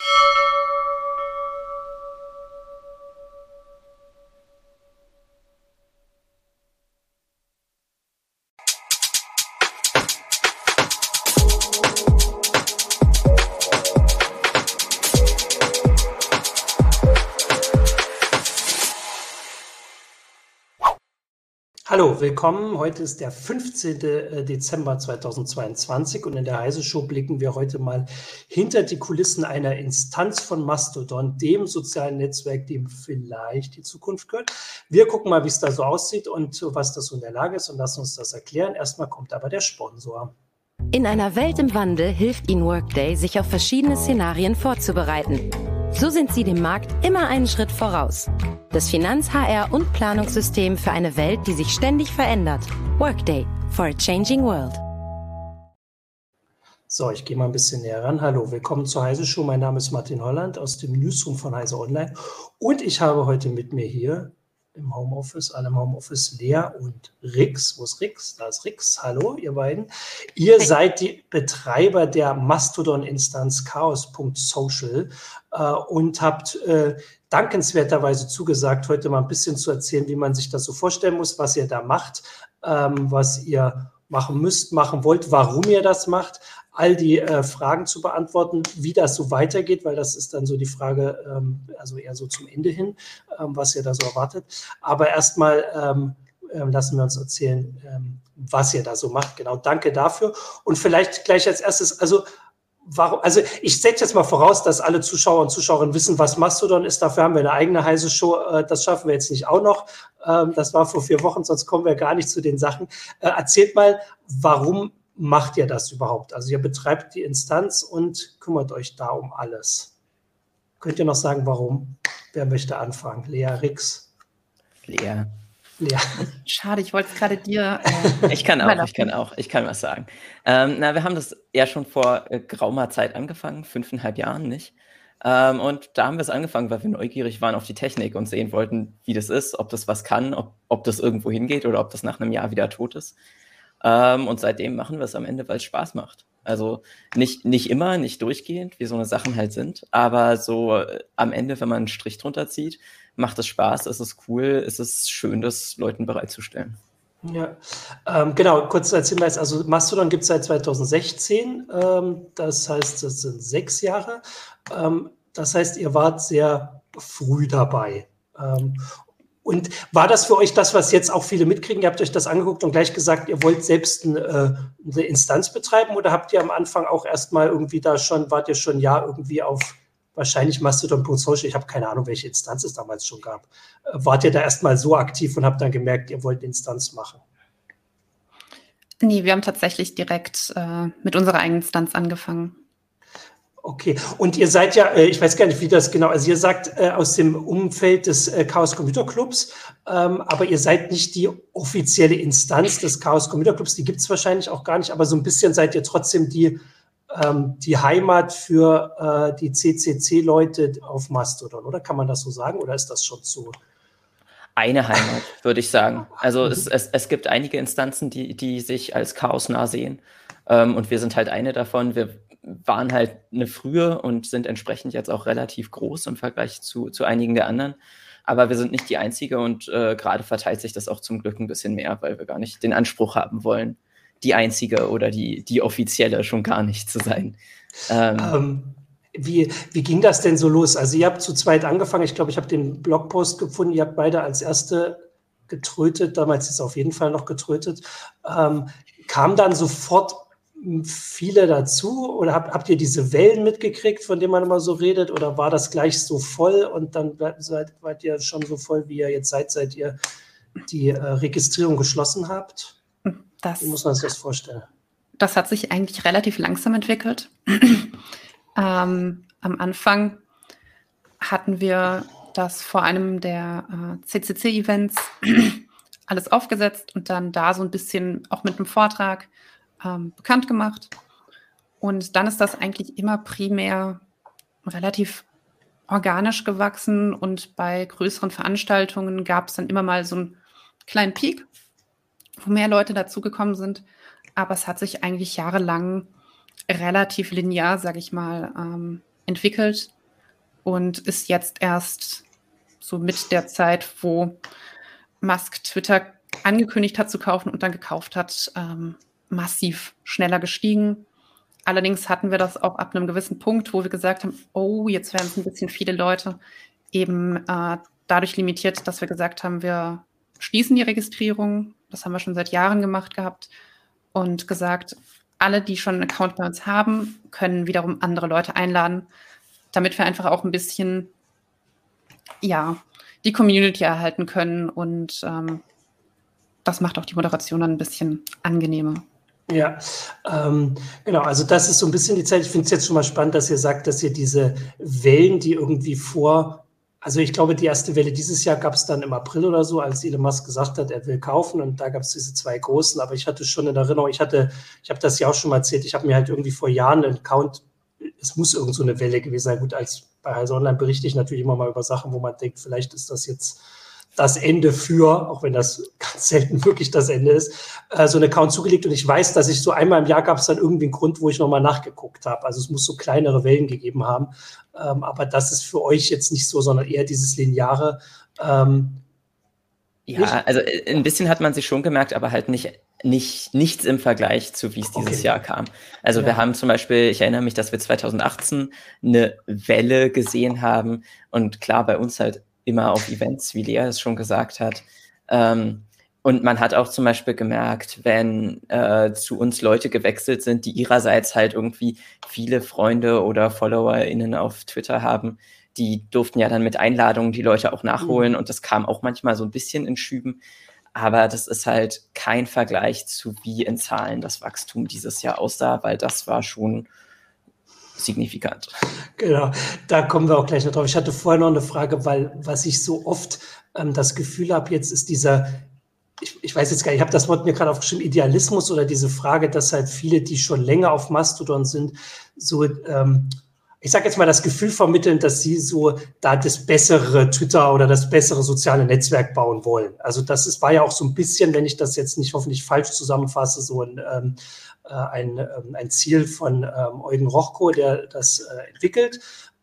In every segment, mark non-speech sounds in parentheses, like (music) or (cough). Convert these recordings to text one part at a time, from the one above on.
you (laughs) Hallo, willkommen. Heute ist der 15. Äh, Dezember 2022 und in der Heise Show blicken wir heute mal hinter die Kulissen einer Instanz von Mastodon, dem sozialen Netzwerk, dem vielleicht die Zukunft gehört. Wir gucken mal, wie es da so aussieht und was das so in der Lage ist und lassen uns das erklären. Erstmal kommt aber der Sponsor. In einer Welt im Wandel hilft Ihnen Workday, sich auf verschiedene Szenarien vorzubereiten. So sind Sie dem Markt immer einen Schritt voraus. Das Finanz-, HR- und Planungssystem für eine Welt, die sich ständig verändert. Workday for a changing world. So, ich gehe mal ein bisschen näher ran. Hallo, willkommen zur Heise Show. Mein Name ist Martin Holland aus dem Newsroom von Heise Online. Und ich habe heute mit mir hier im Homeoffice, alle im Homeoffice, Lea und Rix. Wo ist Rix? Da ist Rix. Hallo, ihr beiden. Ihr hey. seid die Betreiber der Mastodon-Instanz chaos.social äh, und habt äh, dankenswerterweise zugesagt, heute mal ein bisschen zu erzählen, wie man sich das so vorstellen muss, was ihr da macht, ähm, was ihr machen müsst, machen wollt, warum ihr das macht, all die äh, Fragen zu beantworten, wie das so weitergeht, weil das ist dann so die Frage, ähm, also eher so zum Ende hin, ähm, was ihr da so erwartet. Aber erstmal ähm, äh, lassen wir uns erzählen, ähm, was ihr da so macht. Genau, danke dafür. Und vielleicht gleich als erstes, also warum, also ich setze jetzt mal voraus, dass alle Zuschauer und Zuschauerinnen wissen, was Mastodon ist. Dafür haben wir eine eigene heiße Show. Äh, das schaffen wir jetzt nicht auch noch. Ähm, das war vor vier Wochen, sonst kommen wir gar nicht zu den Sachen. Äh, erzählt mal, warum macht ihr das überhaupt? Also ihr betreibt die Instanz und kümmert euch da um alles. Könnt ihr noch sagen, warum? Wer möchte anfangen? Lea Rix. Lea. Lea. Schade, ich wollte es gerade dir. Äh, (laughs) ich kann auch, ich kann auch, ich kann was sagen. Ähm, na, wir haben das ja schon vor äh, geraumer Zeit angefangen, fünfeinhalb Jahren, nicht? Ähm, und da haben wir es angefangen, weil wir neugierig waren auf die Technik und sehen wollten, wie das ist, ob das was kann, ob, ob das irgendwo hingeht oder ob das nach einem Jahr wieder tot ist. Ähm, und seitdem machen wir es am Ende, weil es Spaß macht. Also nicht, nicht immer, nicht durchgehend, wie so eine Sachen halt sind, aber so äh, am Ende, wenn man einen Strich drunter zieht, macht es Spaß, es ist cool, es ist schön, das Leuten bereitzustellen. Ja, ähm, genau, kurz als Hinweis, also Mastodon gibt es seit 2016, ähm, das heißt, das sind sechs Jahre. Ähm, das heißt, ihr wart sehr früh dabei. Und war das für euch das, was jetzt auch viele mitkriegen? Ihr habt euch das angeguckt und gleich gesagt, ihr wollt selbst ein, äh, eine Instanz betreiben oder habt ihr am Anfang auch erstmal irgendwie da schon, wart ihr schon ja irgendwie auf wahrscheinlich Mastodon.social, ich habe keine Ahnung, welche Instanz es damals schon gab. Äh, wart ihr da erstmal so aktiv und habt dann gemerkt, ihr wollt eine Instanz machen? Nee, wir haben tatsächlich direkt äh, mit unserer eigenen Instanz angefangen. Okay, und ihr seid ja, äh, ich weiß gar nicht, wie das genau, also ihr sagt äh, aus dem Umfeld des äh, Chaos Computer Clubs, ähm, aber ihr seid nicht die offizielle Instanz des Chaos Computer Clubs, die gibt es wahrscheinlich auch gar nicht, aber so ein bisschen seid ihr trotzdem die, ähm, die Heimat für die CCC-Leute auf Mastodon, oder kann man das so sagen, oder ist das schon zu? Eine Heimat, würde ich sagen. Also es, es, es gibt einige Instanzen, die, die sich als chaosnah sehen. Ähm, und wir sind halt eine davon. Wir waren halt eine frühe und sind entsprechend jetzt auch relativ groß im Vergleich zu, zu einigen der anderen. Aber wir sind nicht die Einzige und äh, gerade verteilt sich das auch zum Glück ein bisschen mehr, weil wir gar nicht den Anspruch haben wollen, die Einzige oder die, die offizielle schon gar nicht zu sein. Ähm, ähm, wie, wie ging das denn so los? Also ihr habt zu zweit angefangen, ich glaube, ich habe den Blogpost gefunden, ihr habt beide als erste getrötet, damals ist es auf jeden Fall noch getrötet. Ähm, kam dann sofort viele dazu oder habt, habt ihr diese Wellen mitgekriegt, von denen man immer so redet oder war das gleich so voll und dann seid, wart ihr schon so voll, wie ihr jetzt seid, seit ihr die äh, Registrierung geschlossen habt? Das, wie muss man sich das vorstellen? Das hat sich eigentlich relativ langsam entwickelt. (clears throat) ähm, am Anfang hatten wir das vor einem der äh, CCC-Events (clears throat) alles aufgesetzt und dann da so ein bisschen auch mit einem Vortrag ähm, bekannt gemacht. Und dann ist das eigentlich immer primär relativ organisch gewachsen und bei größeren Veranstaltungen gab es dann immer mal so einen kleinen Peak, wo mehr Leute dazugekommen sind. Aber es hat sich eigentlich jahrelang relativ linear, sage ich mal, ähm, entwickelt und ist jetzt erst so mit der Zeit, wo Musk Twitter angekündigt hat zu kaufen und dann gekauft hat, ähm, massiv schneller gestiegen. Allerdings hatten wir das auch ab einem gewissen Punkt, wo wir gesagt haben, oh, jetzt werden es ein bisschen viele Leute, eben äh, dadurch limitiert, dass wir gesagt haben, wir schließen die Registrierung. Das haben wir schon seit Jahren gemacht gehabt und gesagt, alle, die schon einen Account bei uns haben, können wiederum andere Leute einladen, damit wir einfach auch ein bisschen, ja, die Community erhalten können und ähm, das macht auch die Moderation dann ein bisschen angenehmer. Ja, ähm, genau. Also das ist so ein bisschen die Zeit. Ich finde es jetzt schon mal spannend, dass ihr sagt, dass ihr diese Wellen, die irgendwie vor, also ich glaube, die erste Welle dieses Jahr gab es dann im April oder so, als Elon Musk gesagt hat, er will kaufen und da gab es diese zwei großen. Aber ich hatte schon in Erinnerung, ich hatte, ich habe das ja auch schon mal erzählt, ich habe mir halt irgendwie vor Jahren einen Account, es muss irgend so eine Welle gewesen sein. Gut, als bei Heise Online berichte ich natürlich immer mal über Sachen, wo man denkt, vielleicht ist das jetzt das Ende für, auch wenn das (laughs) ganz selten wirklich das Ende ist, äh, so einen Account zugelegt. Und ich weiß, dass ich so einmal im Jahr gab es dann irgendwie einen Grund, wo ich nochmal nachgeguckt habe. Also es muss so kleinere Wellen gegeben haben. Ähm, aber das ist für euch jetzt nicht so, sondern eher dieses lineare. Ähm, ja, nicht? also äh, ein bisschen hat man sich schon gemerkt, aber halt nicht, nicht nichts im Vergleich zu, wie es dieses okay. Jahr kam. Also ja. wir haben zum Beispiel, ich erinnere mich, dass wir 2018 eine Welle gesehen haben und klar, bei uns halt immer auf Events, wie Lea es schon gesagt hat. Ähm, und man hat auch zum Beispiel gemerkt, wenn äh, zu uns Leute gewechselt sind, die ihrerseits halt irgendwie viele Freunde oder FollowerInnen auf Twitter haben, die durften ja dann mit Einladungen die Leute auch nachholen mhm. und das kam auch manchmal so ein bisschen in Schüben. Aber das ist halt kein Vergleich zu wie in Zahlen das Wachstum dieses Jahr aussah, weil das war schon signifikant. Genau, da kommen wir auch gleich noch drauf. Ich hatte vorher noch eine Frage, weil was ich so oft ähm, das Gefühl habe, jetzt ist dieser, ich, ich weiß jetzt gar nicht, ich habe das Wort mir gerade aufgeschrieben, Idealismus oder diese Frage, dass halt viele, die schon länger auf Mastodon sind, so ähm, ich sage jetzt mal, das Gefühl vermitteln, dass sie so da das bessere Twitter oder das bessere soziale Netzwerk bauen wollen. Also das ist, war ja auch so ein bisschen, wenn ich das jetzt nicht hoffentlich falsch zusammenfasse, so ein, ähm, äh, ein, ähm, ein Ziel von ähm, Eugen Rochko, der das äh, entwickelt.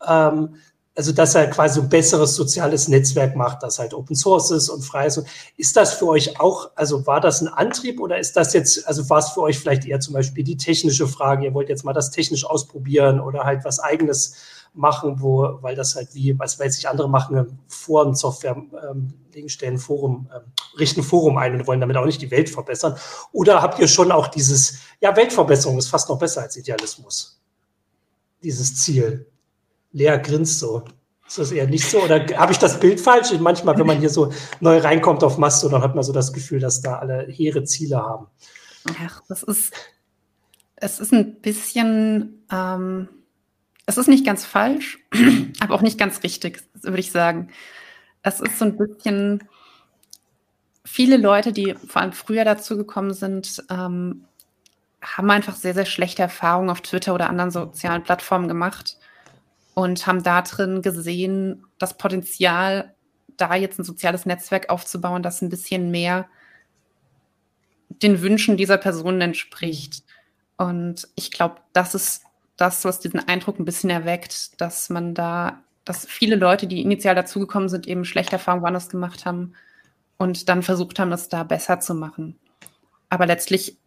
Ähm, also dass er quasi ein besseres soziales Netzwerk macht, das halt Open Source ist und frei ist. Ist das für euch auch, also war das ein Antrieb oder ist das jetzt, also war es für euch vielleicht eher zum Beispiel die technische Frage, ihr wollt jetzt mal das technisch ausprobieren oder halt was eigenes machen, wo, weil das halt wie, was weiß ich, andere machen, Foren, Software ähm, legen, stellen Forum, ähm, richten Forum ein und wollen damit auch nicht die Welt verbessern. Oder habt ihr schon auch dieses, ja, Weltverbesserung ist fast noch besser als Idealismus. Dieses Ziel. Lea grinst so. Ist das eher nicht so? Oder habe ich das Bild falsch? Manchmal, wenn man hier so neu reinkommt auf Mastodon, hat man so das Gefühl, dass da alle hehre Ziele haben. Ach, das ist, es ist ein bisschen, ähm, es ist nicht ganz falsch, (clears throat) aber auch nicht ganz richtig, würde ich sagen. Es ist so ein bisschen, viele Leute, die vor allem früher dazu gekommen sind, ähm, haben einfach sehr, sehr schlechte Erfahrungen auf Twitter oder anderen sozialen Plattformen gemacht und haben da drin gesehen, das Potenzial, da jetzt ein soziales Netzwerk aufzubauen, das ein bisschen mehr den Wünschen dieser Personen entspricht. Und ich glaube, das ist das, was diesen Eindruck ein bisschen erweckt, dass man da, dass viele Leute, die initial dazugekommen sind, eben schlechte Erfahrungen woanders gemacht haben und dann versucht haben, es da besser zu machen. Aber letztlich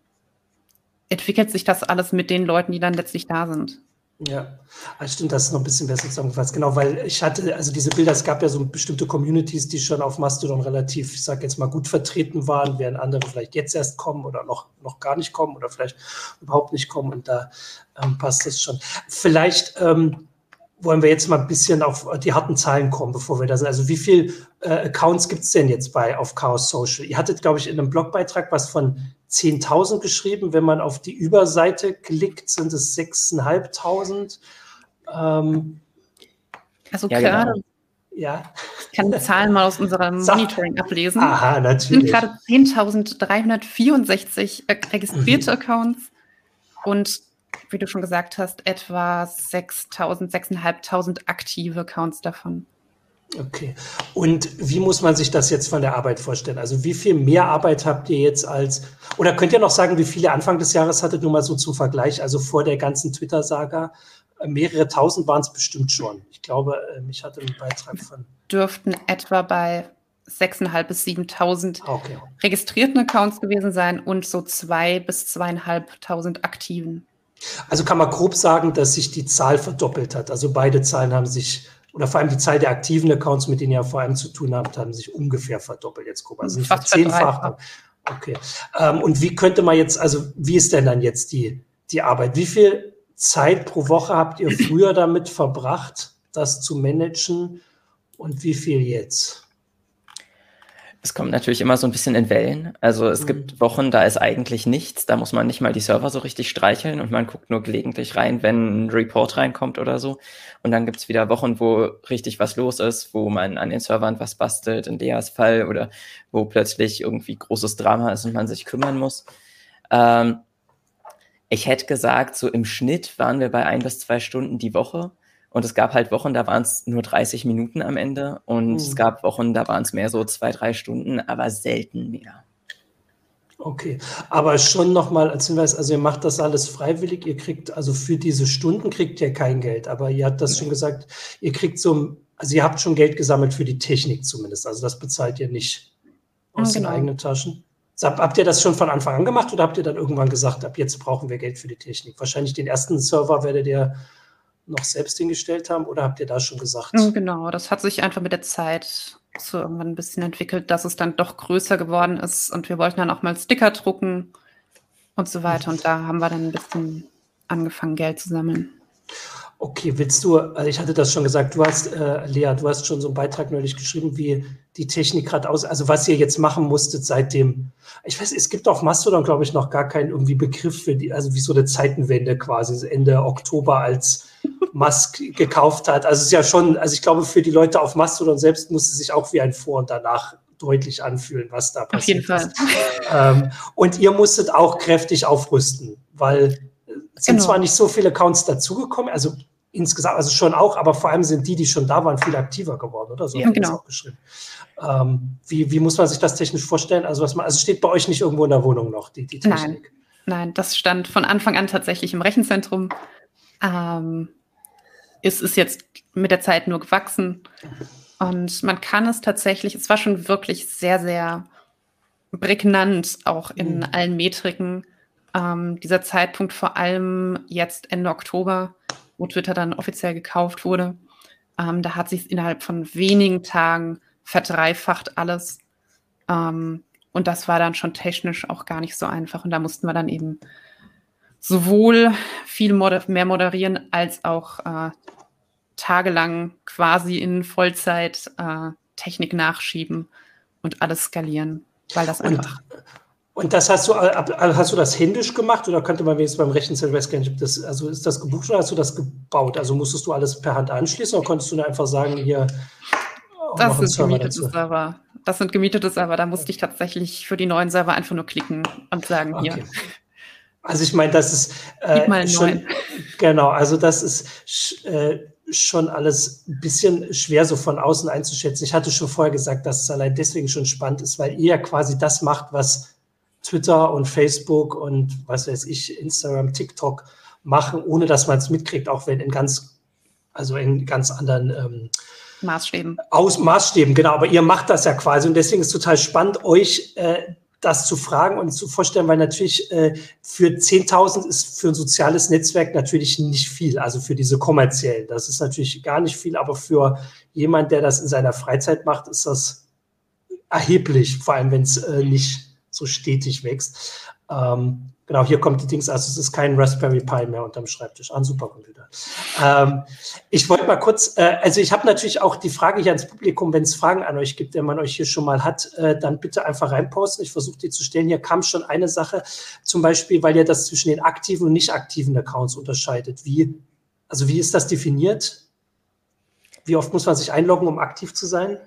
entwickelt sich das alles mit den Leuten, die dann letztlich da sind. Ja, also stimmt, das ist noch ein bisschen besser zusammengefasst. Genau, weil ich hatte, also diese Bilder, es gab ja so bestimmte Communities, die schon auf Mastodon relativ, ich sag jetzt mal, gut vertreten waren, während andere vielleicht jetzt erst kommen oder noch, noch gar nicht kommen oder vielleicht überhaupt nicht kommen und da ähm, passt das schon. Vielleicht ähm, wollen wir jetzt mal ein bisschen auf die harten Zahlen kommen, bevor wir da sind. Also wie viele äh, Accounts gibt es denn jetzt bei auf Chaos Social? Ihr hattet, glaube ich, in einem Blogbeitrag was von 10.000 geschrieben. Wenn man auf die Überseite klickt, sind es 6.500. Ähm, Also ja, gerade, genau. ja. ich kann die Zahlen mal aus unserem (laughs) Monitoring ablesen. Aha, natürlich. Es sind gerade 10.364 registrierte mhm. Accounts und wie du schon gesagt hast, etwa 6.000, 6.500 aktive Accounts davon. Okay. Und wie muss man sich das jetzt von der Arbeit vorstellen? Also wie viel mehr Arbeit habt ihr jetzt als, oder könnt ihr noch sagen, wie viele Anfang des Jahres hattet, nur mal so zum Vergleich, also vor der ganzen Twitter-Saga? Mehrere tausend waren es bestimmt schon. Ich glaube, ähm, ich hatte einen Beitrag von. Dürften etwa bei 6.500 bis 7.000 okay. registrierten Accounts gewesen sein und so 2.000 bis 2.500 aktiven. Also kann man grob sagen, dass sich die Zahl verdoppelt hat. Also beide Zahlen haben sich, oder vor allem die Zahl der aktiven Accounts, mit denen ihr vor allem zu tun habt, haben sich ungefähr verdoppelt jetzt grob. Also nicht verzehnfacht. Okay. Ähm, und wie könnte man jetzt, also wie ist denn dann jetzt die, die Arbeit? Wie viel Zeit pro Woche habt ihr früher damit verbracht, das zu managen und wie viel jetzt? Es kommt natürlich immer so ein bisschen in Wellen. Also es mhm. gibt Wochen, da ist eigentlich nichts, da muss man nicht mal die Server so richtig streicheln und man guckt nur gelegentlich rein, wenn ein Report reinkommt oder so. Und dann gibt's wieder Wochen, wo richtig was los ist, wo man an den Servern was bastelt, in Leas Fall, oder wo plötzlich irgendwie großes Drama ist und man sich kümmern muss. Ähm, ich hätte gesagt, so im Schnitt waren wir bei ein bis zwei Stunden die Woche. Und es gab halt Wochen, da waren es nur 30 Minuten am Ende. Und mhm. es gab Wochen, da waren es mehr so zwei, drei Stunden, aber selten mehr. Okay, aber schon nochmal als Hinweis, also ihr macht das alles freiwillig, ihr kriegt, also für diese Stunden kriegt ihr kein Geld, aber ihr habt das nee. schon gesagt, ihr kriegt so, also ihr habt schon Geld gesammelt für die Technik zumindest, also das bezahlt ihr nicht aus genau. den eigenen Taschen. Habt ihr das schon von Anfang an gemacht oder habt ihr dann irgendwann gesagt, ab jetzt brauchen wir Geld für die Technik? Wahrscheinlich den ersten Server werdet ihr noch selbst hingestellt haben oder habt ihr da schon gesagt? Mm, genau, das hat sich einfach mit der Zeit so irgendwann ein bisschen entwickelt, dass es dann doch größer geworden ist und wir wollten dann auch mal Sticker drucken und so weiter und da haben wir dann ein bisschen angefangen, Geld zu sammeln. Okay, willst du, also ich hatte das schon gesagt, du hast, äh, Lea, du hast schon so einen Beitrag neulich geschrieben, wie die Technik gerade aus, also was ihr jetzt machen musstet seitdem, ich weiß, es gibt auf Mastodon, glaube ich, noch gar keinen irgendwie Begriff für die, also wie so eine Zeitenwende quasi, Ende Oktober, als Musk gekauft hat. Also es ist ja schon, also ich glaube, für die Leute auf Mastodon selbst muss es sich auch wie ein Vor und Danach deutlich anfühlen, was da passiert. Auf jeden Fall. Ähm, und ihr musstet auch kräftig aufrüsten, weil es sind genau. zwar nicht so viele Accounts dazugekommen, also insgesamt, also schon auch, aber vor allem sind die, die schon da waren, viel aktiver geworden, oder? So ja, genau. auch geschrieben. Ähm, wie, wie muss man sich das technisch vorstellen? Also, was man, also steht bei euch nicht irgendwo in der Wohnung noch, die, die Technik? Nein, nein, das stand von Anfang an tatsächlich im Rechenzentrum. Ähm, es ist jetzt mit der Zeit nur gewachsen. Und man kann es tatsächlich, es war schon wirklich sehr, sehr prägnant, auch in mhm. allen Metriken. Ähm, dieser Zeitpunkt, vor allem jetzt Ende Oktober, wo Twitter dann offiziell gekauft wurde. Ähm, da hat sich innerhalb von wenigen Tagen verdreifacht alles. Ähm, und das war dann schon technisch auch gar nicht so einfach. Und da mussten wir dann eben sowohl viel moder mehr moderieren als auch äh, tagelang quasi in Vollzeit äh, Technik nachschieben und alles skalieren, weil das einfach. Und das hast du, äh, äh, hast du das händisch gemacht oder könnte man wenigstens beim weiß gar nicht, das, also ist das gebucht oder hast du das gebaut? Also musstest du alles per Hand anschließen oder konntest du nur einfach sagen, hier. Das sind gemietete dazu? Server. Das sind gemietete Server. Da musste ich tatsächlich für die neuen Server einfach nur klicken und sagen, okay. hier. Also ich meine, das ist äh, schon, (laughs) genau, also das ist äh, schon alles ein bisschen schwer so von außen einzuschätzen. Ich hatte schon vorher gesagt, dass es allein deswegen schon spannend ist, weil ihr quasi das macht, was Twitter und Facebook und was weiß ich, Instagram, TikTok machen, ohne dass man es mitkriegt, auch wenn in ganz, also in ganz anderen ähm, Maßstäben. Aus Maßstäben, genau. Aber ihr macht das ja quasi und deswegen ist es total spannend, euch äh, das zu fragen und zu vorstellen, weil natürlich äh, für 10.000 ist für ein soziales Netzwerk natürlich nicht viel, also für diese kommerziellen. Das ist natürlich gar nicht viel, aber für jemand, der das in seiner Freizeit macht, ist das erheblich, vor allem wenn es äh, nicht so stetig wächst. Ähm, genau, hier kommt die Dings, also es ist kein Raspberry Pi mehr unterm Schreibtisch, ein Supercomputer. Ähm, ich wollte mal kurz, äh, also ich habe natürlich auch die Frage hier ans Publikum, wenn es Fragen an euch gibt, wenn man euch hier schon mal hat, äh, dann bitte einfach reinposten. Ich versuche die zu stellen. Hier kam schon eine Sache, zum Beispiel, weil ihr das zwischen den aktiven und nicht aktiven Accounts unterscheidet. Wie, also wie ist das definiert? wie oft muss man sich einloggen, um aktiv zu sein?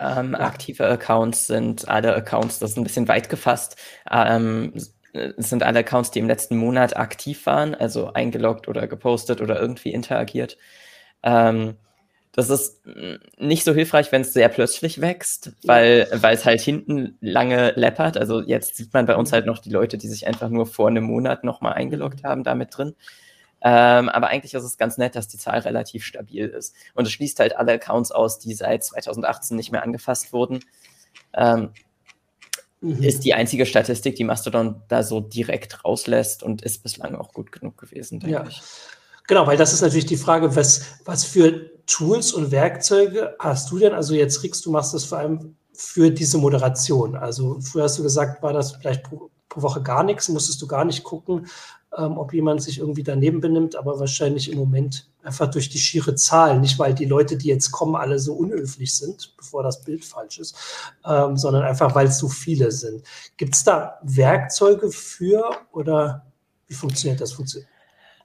Ähm, aktive Accounts sind alle Accounts, das ist ein bisschen weit gefasst, ähm, sind alle Accounts, die im letzten Monat aktiv waren, also eingeloggt oder gepostet oder irgendwie interagiert. Ähm, das ist nicht so hilfreich, wenn es sehr plötzlich wächst, weil, weil es halt hinten lange läppert. Also jetzt sieht man bei uns halt noch die Leute, die sich einfach nur vor einem Monat nochmal eingeloggt haben, damit drin. Ähm, aber eigentlich ist es ganz nett, dass die Zahl relativ stabil ist. Und es schließt halt alle Accounts aus, die seit 2018 nicht mehr angefasst wurden. Ähm, mhm. Ist die einzige Statistik, die Mastodon da so direkt rauslässt und ist bislang auch gut genug gewesen, denke ja. ich. Genau, weil das ist natürlich die Frage, was, was für Tools und Werkzeuge hast du denn? Also jetzt, Rix, du machst das vor allem für diese Moderation. Also früher hast du gesagt, war das vielleicht pro, pro Woche gar nichts, musstest du gar nicht gucken, ähm, ob jemand sich irgendwie daneben benimmt, aber wahrscheinlich im Moment einfach durch die schiere Zahl, nicht weil die Leute, die jetzt kommen, alle so unhöflich sind, bevor das Bild falsch ist, ähm, sondern einfach, weil es so viele sind. Gibt es da Werkzeuge für oder wie funktioniert das? Funktioniert?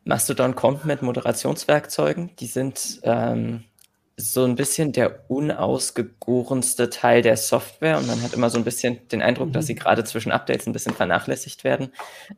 Mastodon kommt mit Moderationswerkzeugen, die sind ähm, so ein bisschen der unausgegorenste Teil der Software und man hat immer so ein bisschen den Eindruck, mhm. dass sie gerade zwischen Updates ein bisschen vernachlässigt werden.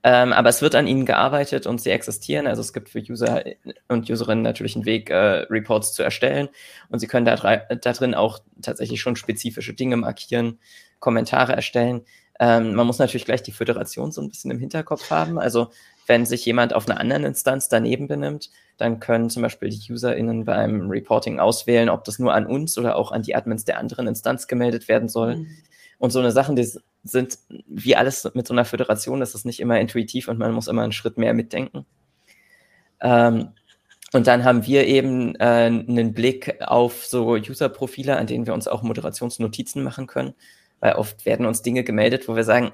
Ähm, aber es wird an ihnen gearbeitet und sie existieren. Also es gibt für User und Userinnen natürlich einen Weg, äh, Reports zu erstellen und sie können da, da drin auch tatsächlich schon spezifische Dinge markieren, Kommentare erstellen. Ähm, man muss natürlich gleich die Föderation so ein bisschen im Hinterkopf haben. Also wenn sich jemand auf einer anderen Instanz daneben benimmt, dann können zum Beispiel die UserInnen beim Reporting auswählen, ob das nur an uns oder auch an die Admins der anderen Instanz gemeldet werden soll. Mhm. Und so eine Sachen, die sind, wie alles mit so einer Föderation, das ist nicht immer intuitiv und man muss immer einen Schritt mehr mitdenken. Ähm, und dann haben wir eben äh, einen Blick auf so User-Profile, an denen wir uns auch Moderationsnotizen machen können, weil oft werden uns Dinge gemeldet, wo wir sagen,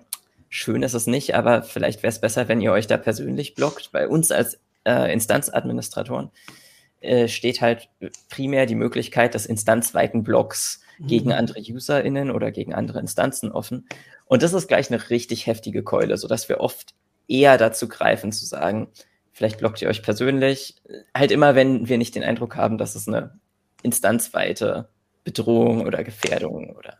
schön ist es nicht, aber vielleicht wäre es besser, wenn ihr euch da persönlich blockt. Bei uns als äh, Instanzadministratoren äh, steht halt primär die Möglichkeit des instanzweiten Blocks mhm. gegen andere UserInnen oder gegen andere Instanzen offen. Und das ist gleich eine richtig heftige Keule, sodass wir oft eher dazu greifen zu sagen, vielleicht blockt ihr euch persönlich. Halt immer, wenn wir nicht den Eindruck haben, dass es eine instanzweite Bedrohung oder Gefährdung oder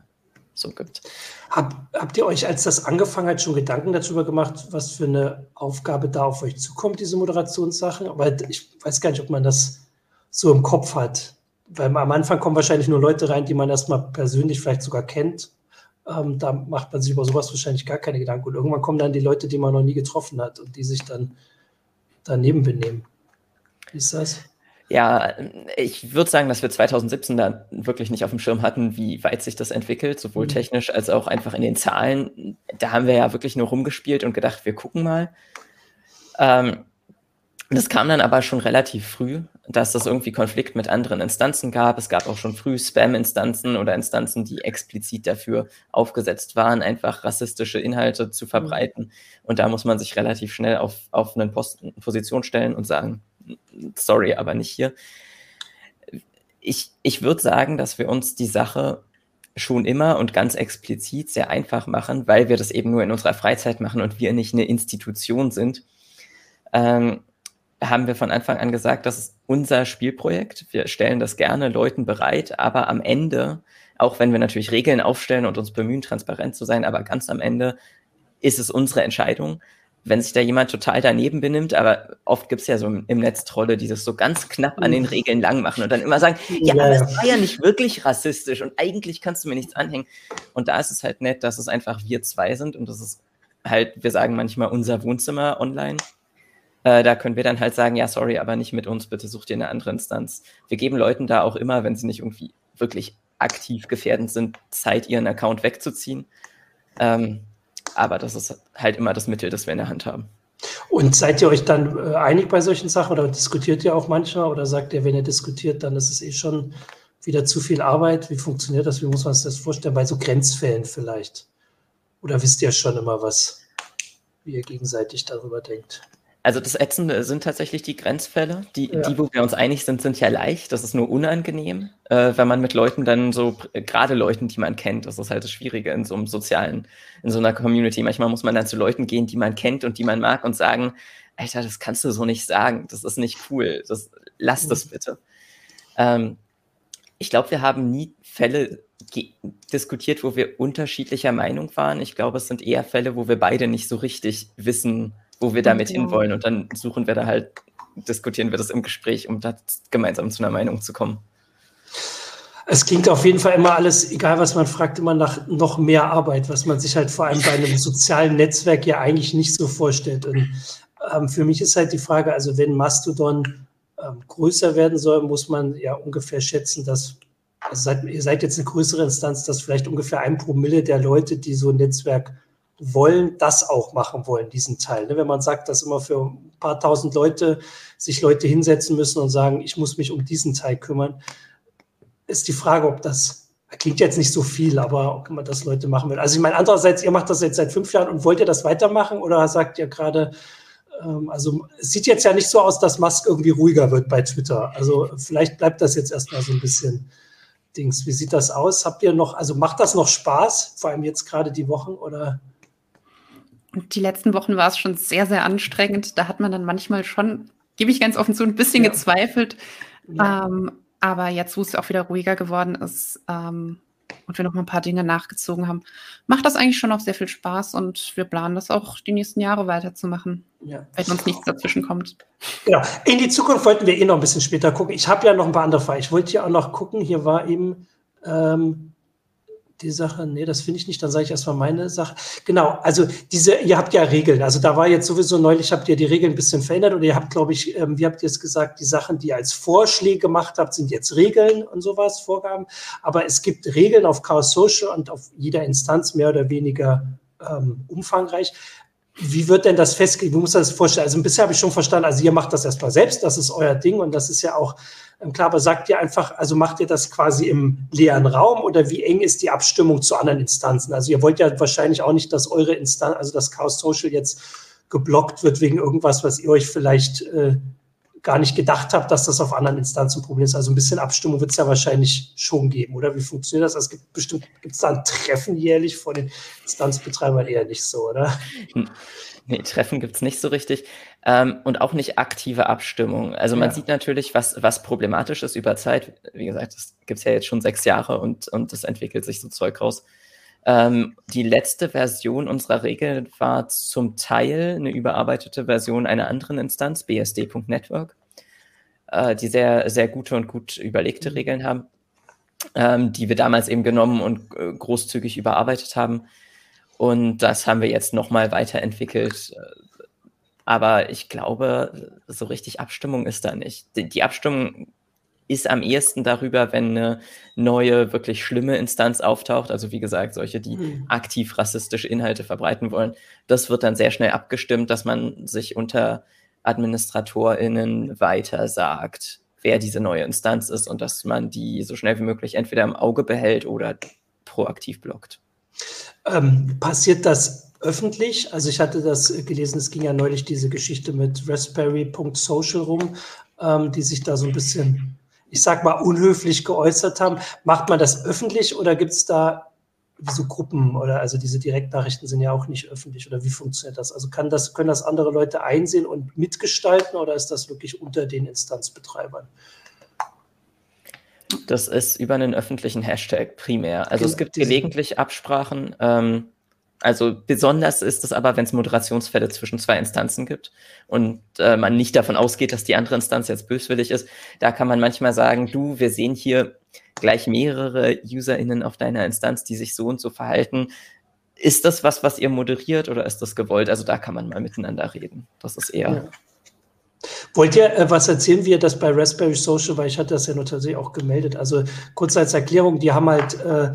so gibt. Hab, habt ihr euch, als das angefangen hat, schon Gedanken darüber gemacht, was für eine Aufgabe da auf euch zukommt, diese Moderationssachen? Weil ich weiß gar nicht, ob man das so im Kopf hat. Weil am Anfang kommen wahrscheinlich nur Leute rein, die man erstmal persönlich vielleicht sogar kennt. Ähm, da macht man sich über sowas wahrscheinlich gar keine Gedanken. Und irgendwann kommen dann die Leute, die man noch nie getroffen hat und die sich dann daneben benehmen. Wie ist das? Ja, ich würde sagen, dass wir 2017 da wirklich nicht auf dem Schirm hatten, wie weit sich das entwickelt, sowohl mhm. technisch als auch einfach in den Zahlen. Da haben wir ja wirklich nur rumgespielt und gedacht, wir gucken mal. Ähm, das kam dann aber schon relativ früh, dass es irgendwie Konflikt mit anderen Instanzen gab. Es gab auch schon früh Spam-Instanzen oder Instanzen, die explizit dafür aufgesetzt waren, einfach rassistische Inhalte zu verbreiten. Mhm. Und da muss man sich relativ schnell auf, auf eine Posten, Position stellen und sagen, sorry, aber nicht hier. Ich, ich würde sagen, dass wir uns die Sache schon immer und ganz explizit sehr einfach machen, weil wir das eben nur in unserer Freizeit machen und wir nicht eine Institution sind. Ähm, haben wir von Anfang an gesagt, das ist unser Spielprojekt. Wir stellen das gerne Leuten bereit, aber am Ende, auch wenn wir natürlich Regeln aufstellen und uns bemühen, transparent zu sein, aber ganz am Ende ist es unsere Entscheidung wenn sich da jemand total daneben benimmt, aber oft gibt es ja so im Netz Trolle, die das so ganz knapp an den. Regeln lang machen und dann immer sagen, ja, ja, aber es war ja nicht wirklich rassistisch und eigentlich kannst du mir nichts anhängen. Und da ist es halt nett, dass es einfach wir zwei sind und das ist halt, wir sagen manchmal unser Wohnzimmer online. Äh, da können wir dann halt sagen, ja, sorry, aber nicht mit uns, bitte such dir eine andere Instanz. Wir geben Leuten da auch immer, wenn sie nicht irgendwie wirklich aktiv gefährdend sind, Zeit, ihren Account wegzuziehen. Ähm, aber das ist halt immer das Mittel, das wir in der Hand haben. Und seid ihr euch dann äh, einig bei solchen Sachen oder diskutiert ihr auch manchmal oder sagt ihr, wenn ihr diskutiert, dann ist es eh schon wieder zu viel Arbeit? Wie funktioniert das? Wie muss man sich das vorstellen? Bei so Grenzfällen vielleicht? Oder wisst ihr schon immer was, wie ihr gegenseitig darüber denkt? Also das Ätzende sind tatsächlich die Grenzfälle. Die, ja. die, wo wir uns einig sind, sind ja leicht. Das ist nur unangenehm, äh, wenn man mit Leuten dann so, äh, gerade Leuten, die man kennt, das ist halt das Schwierige in so einem sozialen, in so einer Community. Manchmal muss man dann zu Leuten gehen, die man kennt und die man mag und sagen, Alter, das kannst du so nicht sagen. Das ist nicht cool. Das, lass das mhm. bitte. Ähm, ich glaube, wir haben nie Fälle diskutiert, wo wir unterschiedlicher Meinung waren. Ich glaube, es sind eher Fälle, wo wir beide nicht so richtig wissen, wo wir damit ja. hinwollen. Und dann suchen wir da halt, diskutieren wir das im Gespräch, um da gemeinsam zu einer Meinung zu kommen. Es klingt auf jeden Fall immer alles, egal was man fragt, immer nach noch mehr Arbeit, was man sich halt vor allem bei einem sozialen Netzwerk ja eigentlich nicht so vorstellt. Und ähm, für mich ist halt die Frage, also wenn Mastodon ähm, größer werden soll, muss man ja ungefähr schätzen, dass also seid, ihr seid jetzt eine größere Instanz, dass vielleicht ungefähr ein Promille der Leute, die so ein Netzwerk wollen, das auch machen wollen, diesen Teil. Ne? Wenn man sagt, dass immer für ein paar tausend Leute sich Leute hinsetzen müssen und sagen, ich muss mich um diesen Teil kümmern, ist die Frage, ob das klingt jetzt nicht so viel, aber ob man das Leute machen will. Also ich meine, andererseits, ihr macht das jetzt seit fünf Jahren und wollt ihr das weitermachen oder sagt ihr gerade, ähm, also es sieht jetzt ja nicht so aus, dass Musk irgendwie ruhiger wird bei Twitter. Also vielleicht bleibt das jetzt erstmal so ein bisschen Dings. Wie sieht das aus? Habt ihr noch, also macht das noch Spaß, vor allem jetzt gerade die Wochen oder? Die letzten Wochen war es schon sehr, sehr anstrengend. Da hat man dann manchmal schon, gebe ich ganz offen zu, ein bisschen ja. gezweifelt. Ja. Ähm, aber jetzt, wo es auch wieder ruhiger geworden ist, ähm, und wir noch mal ein paar Dinge nachgezogen haben, macht das eigentlich schon auch sehr viel Spaß und wir planen das auch die nächsten Jahre weiterzumachen, ja. wenn uns nichts dazwischen kommt. Genau. In die Zukunft wollten wir eh noch ein bisschen später gucken. Ich habe ja noch ein paar andere Fragen. Ich wollte hier auch noch gucken. Hier war eben ähm, die Sache, nee, das finde ich nicht, dann sage ich erstmal meine Sache. Genau, also diese, ihr habt ja Regeln. Also da war jetzt sowieso neulich, habt ihr die Regeln ein bisschen verändert und ihr habt, glaube ich, ähm, wie habt ihr es gesagt, die Sachen, die ihr als Vorschläge gemacht habt, sind jetzt Regeln und sowas, Vorgaben. Aber es gibt Regeln auf Chaos Social und auf jeder Instanz mehr oder weniger ähm, umfangreich. Wie wird denn das festgelegt? Wie muss man das vorstellen? Also bisher habe ich schon verstanden, also ihr macht das erstmal selbst, das ist euer Ding und das ist ja auch ähm, klar, aber sagt ihr einfach, also macht ihr das quasi im leeren Raum oder wie eng ist die Abstimmung zu anderen Instanzen? Also ihr wollt ja wahrscheinlich auch nicht, dass eure Instanz, also das Chaos Social jetzt geblockt wird wegen irgendwas, was ihr euch vielleicht äh, gar nicht gedacht habt, dass das auf anderen Instanzen ein Problem ist. Also ein bisschen Abstimmung wird es ja wahrscheinlich schon geben, oder? Wie funktioniert das? Also es gibt bestimmt, gibt es da ein Treffen jährlich vor den Instanzbetreibern eher nicht so, oder? Nee, Treffen gibt es nicht so richtig. Ähm, und auch nicht aktive Abstimmung. Also man ja. sieht natürlich, was, was problematisch ist über Zeit. Wie gesagt, das gibt es ja jetzt schon sechs Jahre und, und das entwickelt sich so Zeug raus. Ähm, die letzte Version unserer Regel war zum Teil eine überarbeitete Version einer anderen Instanz, bsd.network, äh, die sehr, sehr gute und gut überlegte mhm. Regeln haben, ähm, die wir damals eben genommen und äh, großzügig überarbeitet haben. Und das haben wir jetzt nochmal weiterentwickelt. Aber ich glaube, so richtig Abstimmung ist da nicht. Die, Abstimmung ist am ehesten darüber, wenn eine neue, wirklich schlimme Instanz auftaucht. Also wie gesagt, solche, die mhm. aktiv rassistische Inhalte verbreiten wollen. Das wird dann sehr schnell abgestimmt, dass man sich unter AdministratorInnen weiter sagt, wer diese neue Instanz ist und dass man die so schnell wie möglich entweder im Auge behält oder proaktiv blockt. Ähm, passiert das öffentlich? Also ich hatte das gelesen, es ging ja neulich diese Geschichte mit Raspberry.social rum, ähm, die sich da so ein bisschen, ich sag mal, unhöflich geäußert haben. Macht man das öffentlich oder gibt es da so Gruppen oder also diese Direktnachrichten sind ja auch nicht öffentlich oder wie funktioniert das? Also kann das, können das andere Leute einsehen und mitgestalten oder ist das wirklich unter den Instanzbetreibern? Das ist über einen öffentlichen Hashtag primär. Also es gibt gelegentlich Absprachen. Ähm, also besonders ist es aber, wenn es Moderationsfälle zwischen zwei Instanzen gibt und äh, man nicht davon ausgeht, dass die andere Instanz jetzt böswillig ist. Da kann man manchmal sagen, du, wir sehen hier gleich mehrere UserInnen auf deiner Instanz, die sich so und so verhalten. Ist das was, was ihr moderiert oder ist das gewollt? Also da kann man mal miteinander reden. Das ist eher. Ja. Wollt ihr äh, was erzählen, wie ihr das bei Raspberry Social, weil ich hatte das ja tatsächlich auch gemeldet. Also kurz als Erklärung, die haben halt, äh,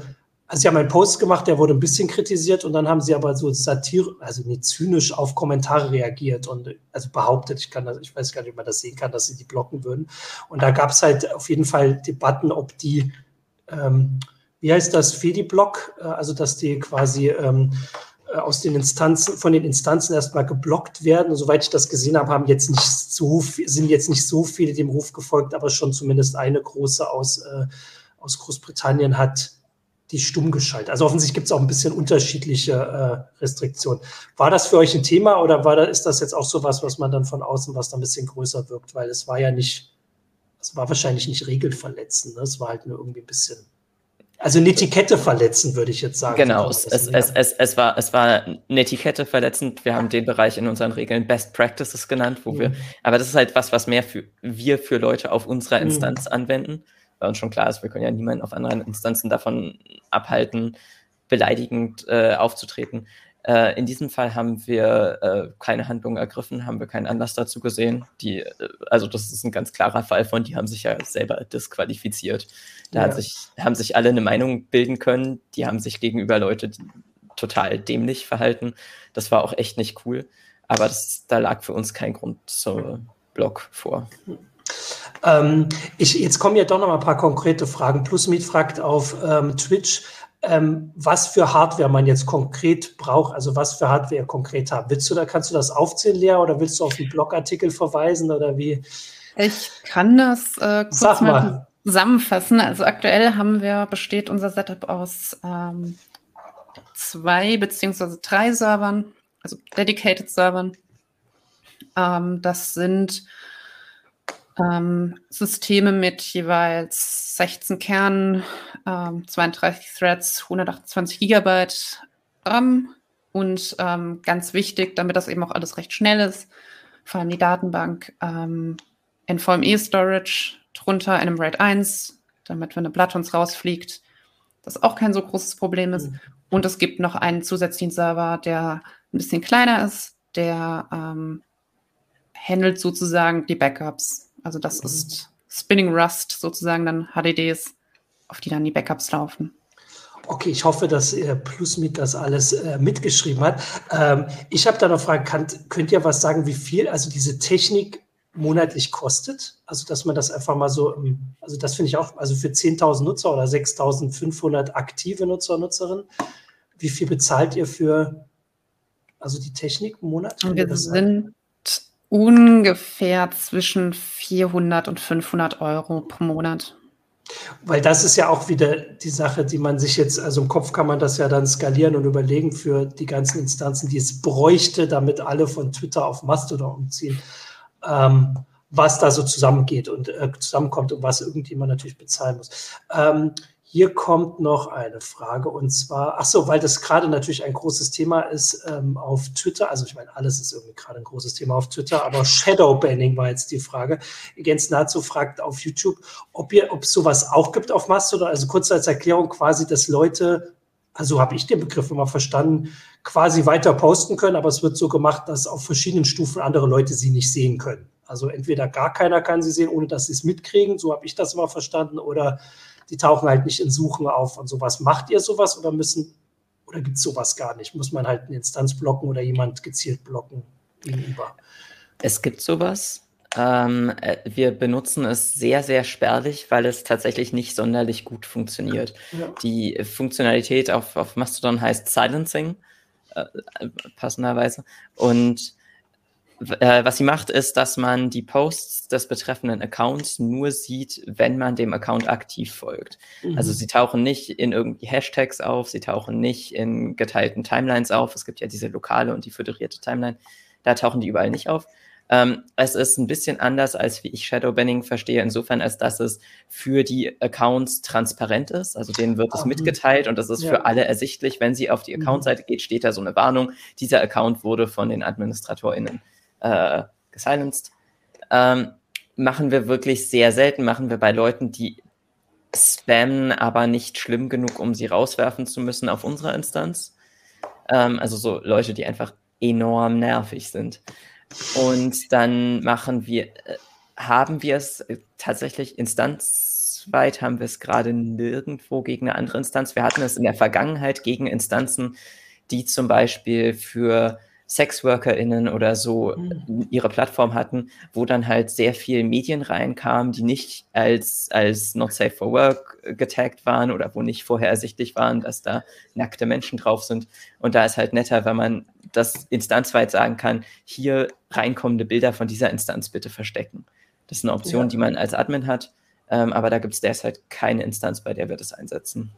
also sie haben einen Post gemacht, der wurde ein bisschen kritisiert und dann haben sie aber so satire, also nicht zynisch auf Kommentare reagiert und also behauptet, ich kann das, ich weiß gar nicht, ob man das sehen kann, dass sie die blocken würden. Und da gab es halt auf jeden Fall Debatten, ob die, ähm, wie heißt das, Fedi-Block, äh, also dass die quasi ähm, äh, aus den Instanzen, von den Instanzen erstmal geblockt werden. Und soweit ich das gesehen habe, haben jetzt nicht so sind jetzt nicht so viele dem Ruf gefolgt, aber schon zumindest eine große aus, äh, aus Großbritannien hat die stumm geschaltet. Also offensichtlich gibt es auch ein bisschen unterschiedliche äh, Restriktionen. War das für euch ein Thema oder war da, ist das jetzt auch so was, was man dann von außen, was da ein bisschen größer wirkt? Weil es war ja nicht Es war wahrscheinlich nicht regelverletzend, ne? es war halt nur irgendwie ein bisschen also eine Etikette verletzen, würde ich jetzt sagen. Genau, es, es, es, es, war, es war eine Etikette verletzend. Wir haben den Bereich in unseren Regeln Best Practices genannt, wo mhm. wir, aber das ist halt was, was mehr für wir für Leute auf unserer mhm. Instanz mhm. anwenden, weil uns schon klar ist, wir können ja niemanden auf anderen Instanzen davon abhalten, beleidigend äh, aufzutreten. Äh, in diesem Fall haben wir äh, keine Handlung ergriffen, haben wir keinen Anlass dazu gesehen. Die, äh, also das ist ein ganz klarer Fall von, die haben sich ja selber disqualifiziert. Da ja. sich, haben sich alle eine Meinung bilden können, die haben sich gegenüber Leute total dämlich verhalten. Das war auch echt nicht cool. Aber das, da lag für uns kein Grund zur Block vor. Ähm, ich, jetzt kommen ja doch noch mal ein paar konkrete Fragen. Plusmeet fragt auf ähm, Twitch, ähm, was für Hardware man jetzt konkret braucht, also was für Hardware ihr konkret habt. Willst du da, kannst du das aufzählen, Lea, oder willst du auf einen Blogartikel verweisen oder wie? Ich kann das äh, kurz Sag mal. mal zusammenfassen. Also aktuell haben wir, besteht unser Setup aus ähm, zwei beziehungsweise drei Servern, also Dedicated Servern. Ähm, das sind ähm, Systeme mit jeweils 16 Kernen, ähm, 32 Threads, 128 Gigabyte RAM und ähm, ganz wichtig, damit das eben auch alles recht schnell ist, vor allem die Datenbank, ähm, NVMe Storage drunter, einem RAID 1, damit wenn eine Blatt uns rausfliegt, das auch kein so großes Problem ist. Mhm. Und es gibt noch einen zusätzlichen Server, der ein bisschen kleiner ist, der ähm, handelt sozusagen die Backups. Also das mhm. ist Spinning Rust sozusagen dann HDDs, auf die dann die Backups laufen. Okay, ich hoffe, dass äh, Plusmit das alles äh, mitgeschrieben hat. Ähm, ich habe da noch Fragen, kann, könnt ihr was sagen, wie viel also diese Technik monatlich kostet? Also, dass man das einfach mal so, also das finde ich auch, also für 10.000 Nutzer oder 6.500 aktive Nutzer und Nutzerinnen, wie viel bezahlt ihr für also die Technik im Monat? Wir sind ungefähr zwischen 400 und 500 Euro pro Monat. Weil das ist ja auch wieder die Sache, die man sich jetzt, also im Kopf kann man das ja dann skalieren und überlegen für die ganzen Instanzen, die es bräuchte, damit alle von Twitter auf Mastodon umziehen, ähm, was da so zusammengeht und äh, zusammenkommt und was irgendjemand natürlich bezahlen muss. Ähm, hier kommt noch eine Frage und zwar, ach so, weil das gerade natürlich ein großes Thema ist ähm, auf Twitter. Also ich meine, alles ist irgendwie gerade ein großes Thema auf Twitter, aber Shadowbanning war jetzt die Frage. Jens Nazo fragt auf YouTube, ob ihr, ob es sowas auch gibt auf Mastodon. Also kurz als Erklärung quasi, dass Leute, also habe ich den Begriff immer verstanden, quasi weiter posten können, aber es wird so gemacht, dass auf verschiedenen Stufen andere Leute sie nicht sehen können. Also entweder gar keiner kann sie sehen, ohne dass sie es mitkriegen, so habe ich das immer verstanden, oder die tauchen halt nicht in Suchen auf und sowas. Macht ihr sowas oder müssen, oder gibt es sowas gar nicht? Muss man halt eine Instanz blocken oder jemand gezielt blocken gegenüber? Es gibt sowas. Ähm, äh, wir benutzen es sehr, sehr spärlich, weil es tatsächlich nicht sonderlich gut funktioniert. Ja. Die Funktionalität auf, auf Mastodon heißt Silencing, äh, äh passenderweise. Und äh, was sie macht, ist, dass man die Posts des betreffenden Accounts nur sieht, wenn man dem Account aktiv folgt. Mhm. Also sie tauchen nicht in irgendwie Hashtags auf, sie tauchen nicht in geteilten Timelines auf. Es gibt ja diese lokale und die föderierte Timeline. Da tauchen die überall nicht auf. Ähm, es ist ein bisschen anders, als wie ich Shadowbanning verstehe, insofern, als dass es für die Accounts transparent ist. Also denen wird es mhm. mitgeteilt und das ist ja. für alle ersichtlich. Wenn sie auf die mhm. Accountseite geht, steht da so eine Warnung. Dieser Account wurde von den AdministratorInnen äh, gesilenced. Ähm, machen wir wirklich sehr selten, machen wir bei Leuten, die spammen, aber nicht schlimm genug, um sie rauswerfen zu müssen auf unserer Instanz. Ähm, also so Leute, die einfach enorm nervig sind. Und dann machen wir, äh, haben wir es äh, tatsächlich instanzweit, haben wir es gerade nirgendwo gegen eine andere Instanz. Wir hatten es in der Vergangenheit gegen Instanzen, die zum Beispiel für SexworkerInnen oder so mhm. ihre Plattform hatten, wo dann halt sehr viel Medien reinkamen, die nicht als, als not safe for work getaggt waren oder wo nicht vorher ersichtlich waren, dass da nackte Menschen drauf sind. Und da ist halt netter, wenn man das instanzweit sagen kann, hier reinkommende Bilder von dieser Instanz bitte verstecken. Das ist eine Option, ja. die man als Admin hat, ähm, aber da gibt es derzeit keine Instanz, bei der wir das einsetzen.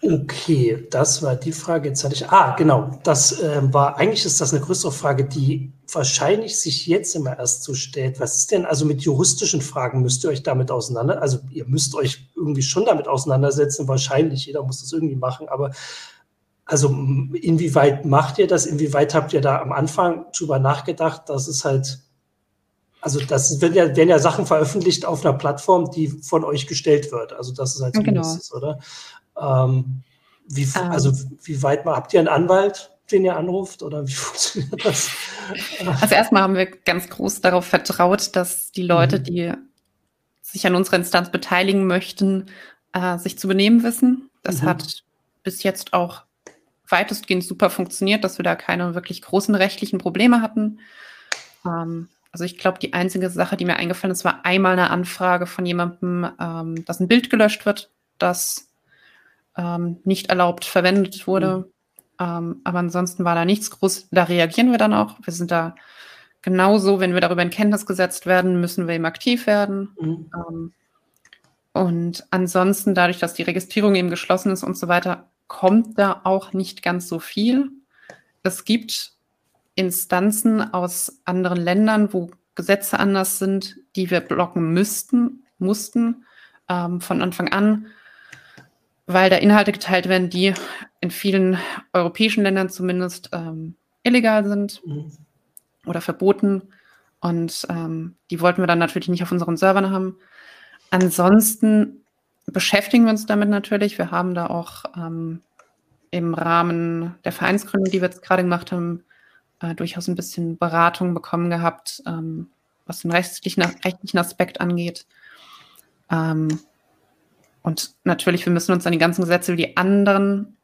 Okay, das war die Frage. Jetzt hatte ich, ah, genau, das äh, war, eigentlich ist das eine größere Frage, die wahrscheinlich sich jetzt immer erst so stellt. Was ist denn also mit juristischen Fragen? Müsst ihr euch damit auseinander, also ihr müsst euch irgendwie schon damit auseinandersetzen, wahrscheinlich, jeder muss das irgendwie machen, aber also inwieweit macht ihr das? Inwieweit habt ihr da am Anfang drüber nachgedacht, dass es halt, also das werden ja, werden ja Sachen veröffentlicht auf einer Plattform, die von euch gestellt wird. Also das ist halt Genau. zumindest, oder? Ähm, wie, Ähm. also wie weit mal, habt ihr einen Anwalt, den ihr anruft oder wie (laughs) funktioniert das? Also erstmal haben wir ganz groß darauf vertraut, dass die Leute, Mhm. die sich an unserer Instanz beteiligen möchten, äh, sich zu benehmen wissen. Das Mhm. hat bis jetzt auch weitestgehend super funktioniert, dass wir da keine wirklich großen rechtlichen Probleme hatten. Ähm, also ich glaube, die einzige Sache, die mir eingefallen ist, war einmal eine Anfrage von jemandem, ähm, dass ein Bild gelöscht wird, das ähm, nicht erlaubt verwendet wurde. Ähm, aber ansonsten war da nichts groß. Da reagieren wir dann auch. Wir sind da genauso, wenn wir darüber in Kenntnis gesetzt werden, müssen wir eben aktiv werden. Mhm. Ähm, und ansonsten, dadurch, dass die Registrierung eben geschlossen ist und so weiter, kommt da auch nicht ganz so viel. Es gibt Instanzen aus anderen Ländern, wo Gesetze anders sind, die wir blocken müssten, mussten ähm, von Anfang an, weil da Inhalte geteilt werden, die in vielen europäischen Ländern zumindest ähm, illegal sind Mhm. oder verboten. Und ähm, die wollten wir dann natürlich nicht auf unseren Servern haben. Ansonsten beschäftigen wir uns damit natürlich. Wir haben da auch ähm, im Rahmen der Vereinsgründung, die wir jetzt gerade gemacht haben, äh, durchaus ein bisschen Beratung bekommen gehabt, ähm, was den rechtlichen, rechtlichen Aspekt angeht. Ähm, und natürlich, wir müssen uns an die ganzen Gesetze wie die anderen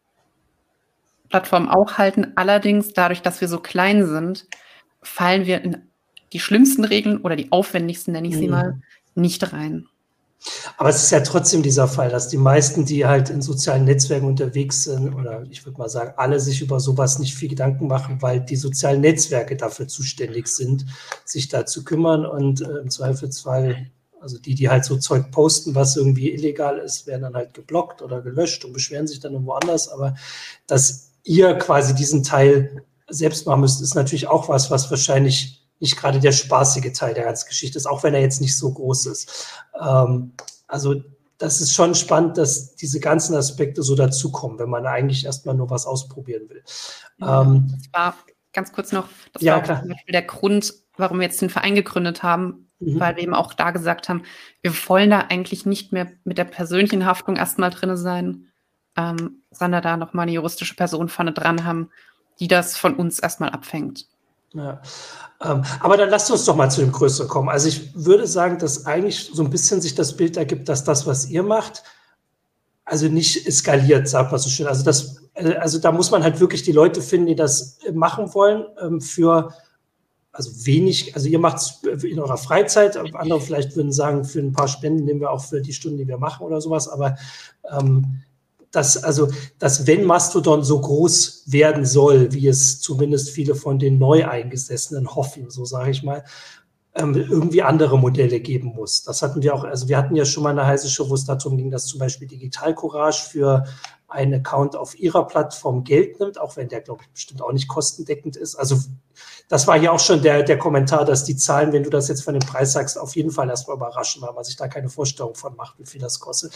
Plattformen auch halten. Allerdings, dadurch, dass wir so klein sind, fallen wir in die schlimmsten Regeln oder die aufwendigsten, nenne ich sie Mhm. mal, nicht rein. Aber es ist ja trotzdem dieser Fall, dass die meisten, die halt in sozialen Netzwerken unterwegs sind, oder ich würde mal sagen, alle sich über sowas nicht viel Gedanken machen, weil die sozialen Netzwerke dafür zuständig sind, sich da zu kümmern und äh, im Zweifelsfall, also die, die halt so Zeug posten, was irgendwie illegal ist, werden dann halt geblockt oder gelöscht und beschweren sich dann irgendwo anders. Aber dass ihr quasi diesen Teil selbst machen müsst, ist natürlich auch was, was wahrscheinlich nicht gerade der spaßige Teil der ganzen Geschichte ist, auch wenn er jetzt nicht so groß ist. Ähm, also das ist schon spannend, dass diese ganzen Aspekte so dazukommen, wenn man eigentlich erstmal nur was ausprobieren will. Ähm, Das war ganz kurz noch, das Ja, war klar. zum Beispiel der Grund, warum wir jetzt den Verein gegründet haben, Mhm. weil wir eben auch da gesagt haben, wir wollen da eigentlich nicht mehr mit der persönlichen Haftung erstmal drin sein, ähm, sondern da nochmal eine juristische Person vorne dran haben, die das von uns erstmal abfängt. Ja. Ähm, aber dann lasst uns doch mal zu dem Größeren kommen. Also ich würde sagen, dass eigentlich so ein bisschen sich das Bild ergibt, dass das, was ihr macht, also nicht eskaliert, sagt man so schön. Also das, äh, also da muss man halt wirklich die Leute finden, die das äh, machen wollen ähm, für also wenig, also ihr macht es in eurer Freizeit, andere vielleicht würden sagen, für ein paar Spenden nehmen wir auch für die Stunden, die wir machen oder sowas, aber ähm, dass, also, dass wenn Mastodon so groß werden soll, wie es zumindest viele von den neu eingesessenen hoffen, so sage ich mal, irgendwie andere Modelle geben muss. Das hatten wir auch, also wir hatten ja schon mal eine heiße Show, wo es darum ging, dass zum Beispiel Digital Courage für einen Account auf ihrer Plattform Geld nimmt, auch wenn der, glaube ich, bestimmt auch nicht kostendeckend ist. Also das war ja auch schon der, der Kommentar, dass die Zahlen, wenn du das jetzt von dem Preis sagst, auf jeden Fall erstmal überraschen, weil man sich da keine Vorstellung von macht, wie viel das kostet.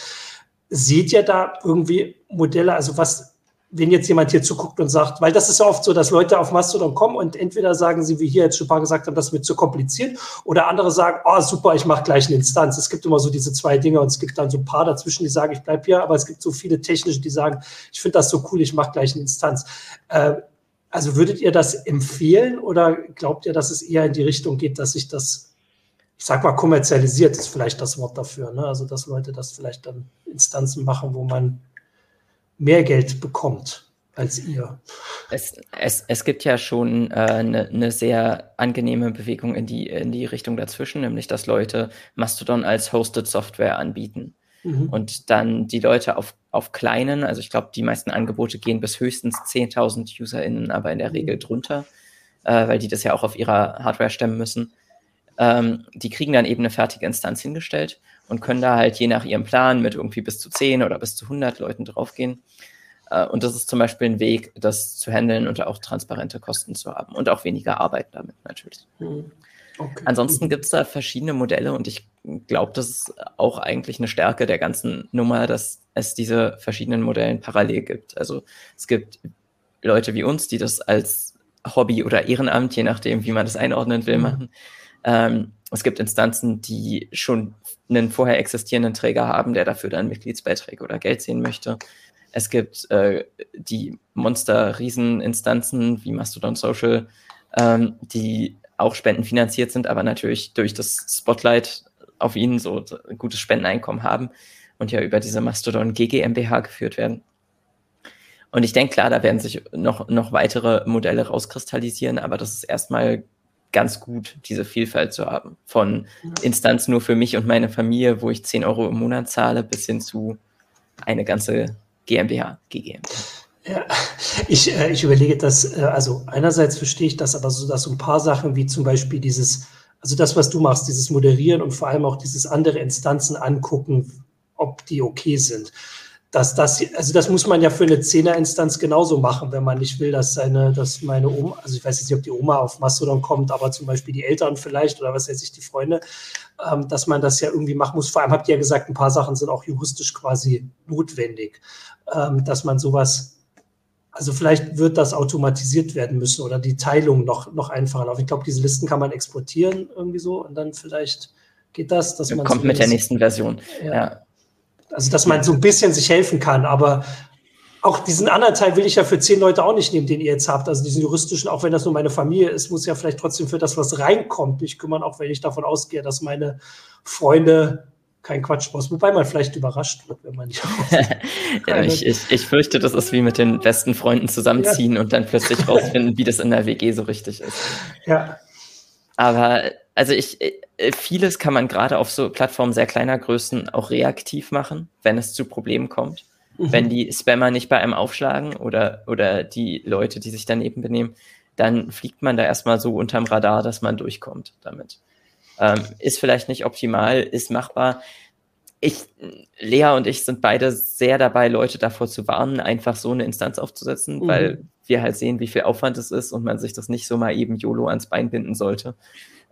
Seht ihr da irgendwie Modelle, also was, wenn jetzt jemand hier zuguckt und sagt, weil das ist ja oft so, dass Leute auf Mastodon kommen und entweder sagen sie, wie hier jetzt schon ein paar gesagt haben, das wird zu kompliziert, oder andere sagen, oh super, ich mache gleich eine Instanz. Es gibt immer so diese zwei Dinge und es gibt dann so ein paar dazwischen, die sagen, ich bleibe hier, aber es gibt so viele technische, die sagen, ich finde das so cool, ich mache gleich eine Instanz. Äh, also würdet ihr das empfehlen oder glaubt ihr, dass es eher in die Richtung geht, dass sich das, ich sag mal, kommerzialisiert ist vielleicht das Wort dafür, ne? Also dass Leute das vielleicht dann Instanzen machen, wo man mehr Geld bekommt als ihr. Es, es, es gibt ja schon eine äh, ne sehr angenehme Bewegung in die, in die Richtung dazwischen, nämlich dass Leute Mastodon als Hosted Software anbieten. Mhm. Und dann die Leute auf, auf kleinen, also ich glaube, die meisten Angebote gehen bis höchstens 10.000 UserInnen, aber in der Mhm. Regel drunter, äh, weil die das ja auch auf ihrer Hardware stemmen müssen. Ähm, die kriegen dann eben eine fertige Instanz hingestellt und können da halt je nach ihrem Plan mit irgendwie bis zu 10 oder bis zu 100 Leuten draufgehen. Äh, und das ist zum Beispiel ein Weg, das zu handeln und auch transparente Kosten zu haben und auch weniger Arbeit damit natürlich. Mhm. Okay. Ansonsten gibt es da verschiedene Modelle und ich glaube, das ist auch eigentlich eine Stärke der ganzen Nummer, dass es diese verschiedenen Modellen parallel gibt. Also es gibt Leute wie uns, die das als Hobby oder Ehrenamt, je nachdem, wie man das einordnen will, mhm. machen. Ähm, es gibt Instanzen, die schon einen vorher existierenden Träger haben, der dafür dann Mitgliedsbeiträge oder Geld sehen möchte. Es gibt äh, die Monster-Rieseninstanzen wie Mastodon Social, ähm, die auch spendenfinanziert sind, aber natürlich durch das Spotlight auf ihnen so ein gutes Spendeneinkommen haben und ja über diese Mastodon GGMBH geführt werden. Und ich denke, klar, da werden sich noch, noch weitere Modelle rauskristallisieren, aber das ist erstmal ganz gut, diese Vielfalt zu haben. Von Instanz nur für mich und meine Familie, wo ich 10 Euro im Monat zahle, bis hin zu eine ganze GmbH, GGMBH. Ja, ich, äh, ich überlege das, äh, also einerseits verstehe ich das, aber so, dass so ein paar Sachen wie zum Beispiel dieses, also das, was du machst, dieses Moderieren und vor allem auch dieses andere Instanzen angucken, ob die okay sind. Dass das, also das muss man ja für eine Zehnerinstanz genauso machen, wenn man nicht will, dass seine, dass meine Oma, also ich weiß jetzt nicht, ob die Oma auf Mastodon kommt, aber zum Beispiel die Eltern vielleicht oder was weiß ich, die Freunde, ähm, dass man das ja irgendwie machen muss. Vor allem habt ihr ja gesagt, ein paar Sachen sind auch juristisch quasi notwendig, ähm, dass man sowas also vielleicht wird das automatisiert werden müssen oder die Teilung noch, noch einfacher laufen. Ich glaube, diese Listen kann man exportieren irgendwie so und dann vielleicht geht das, dass man. Kommt mit der nächsten Version. Ja. ja. Also, dass man so ein bisschen sich helfen kann, aber auch diesen anderen Teil will ich ja für zehn Leute auch nicht nehmen, den ihr jetzt habt. Also diesen juristischen, auch wenn das nur meine Familie ist, muss ja vielleicht trotzdem für das, was reinkommt, mich kümmern, auch wenn ich davon ausgehe, dass meine Freunde kein Quatsch raus. Wobei man vielleicht überrascht wird, wenn man nicht. (laughs) ja, ich, ich, ich fürchte, das ist wie mit den besten Freunden zusammenziehen ja. und dann plötzlich (laughs) rausfinden, wie das in der WG so richtig ist. Ja. Aber also ich, äh, vieles kann man gerade auf so Plattformen sehr kleiner Größen auch reaktiv machen, wenn es zu Problemen kommt. Mhm. Wenn die Spammer nicht bei einem aufschlagen oder, oder die Leute, die sich daneben benehmen, dann fliegt man da erstmal so unterm Radar, dass man durchkommt damit. Ähm, ist vielleicht nicht optimal, ist machbar. Ich, Lea und ich sind beide sehr dabei, Leute davor zu warnen, einfach so eine Instanz aufzusetzen, mhm. weil wir halt sehen, wie viel Aufwand es ist und man sich das nicht so mal eben YOLO ans Bein binden sollte.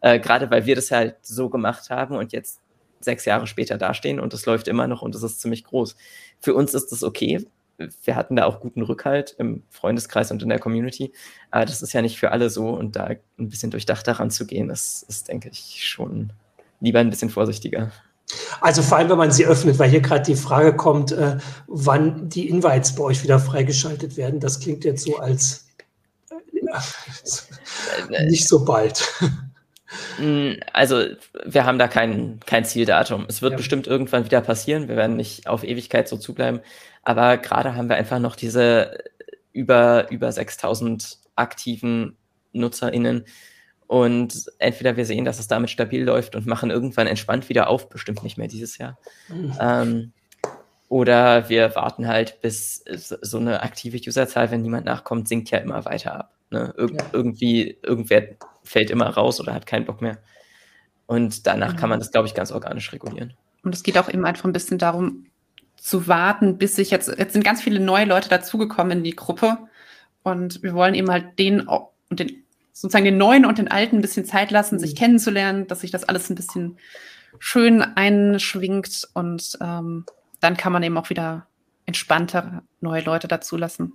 Äh, Gerade weil wir das halt so gemacht haben und jetzt sechs Jahre später dastehen und es läuft immer noch und es ist ziemlich groß. Für uns ist das okay, wir hatten da auch guten Rückhalt im Freundeskreis und in der Community. Aber das ist ja nicht für alle so und da ein bisschen durchdacht daran zu gehen, ist, ist denke ich, schon lieber ein bisschen vorsichtiger. Also vor allem, wenn man sie öffnet, weil hier gerade die Frage kommt, äh, wann die Invites bei euch wieder freigeschaltet werden. Das klingt jetzt so als äh, (laughs) nicht so bald. Mm, also wir haben da kein, kein Zieldatum. Es wird ja. bestimmt irgendwann wieder passieren. Wir werden nicht auf Ewigkeit so zubleiben. Aber gerade haben wir einfach noch diese über, über 6000 aktiven NutzerInnen. Und entweder wir sehen, dass es damit stabil läuft und machen irgendwann entspannt wieder auf, bestimmt nicht mehr dieses Jahr. Mhm. Ähm, oder wir warten halt, bis so eine aktive Userzahl, wenn niemand nachkommt, sinkt ja immer weiter ab. Ne? Ir ja. Irgendwie, irgendwer fällt immer raus oder hat keinen Bock mehr. Und danach mhm. kann man das, glaube ich, ganz organisch regulieren. Und es geht auch eben einfach ein bisschen darum, zu warten, bis sich jetzt, jetzt sind ganz viele neue Leute dazugekommen in die Gruppe und wir wollen eben halt den und den, sozusagen den Neuen und den Alten ein bisschen Zeit lassen, sich mhm. kennenzulernen, dass sich das alles ein bisschen schön einschwingt und ähm, dann kann man eben auch wieder entspannter neue Leute dazulassen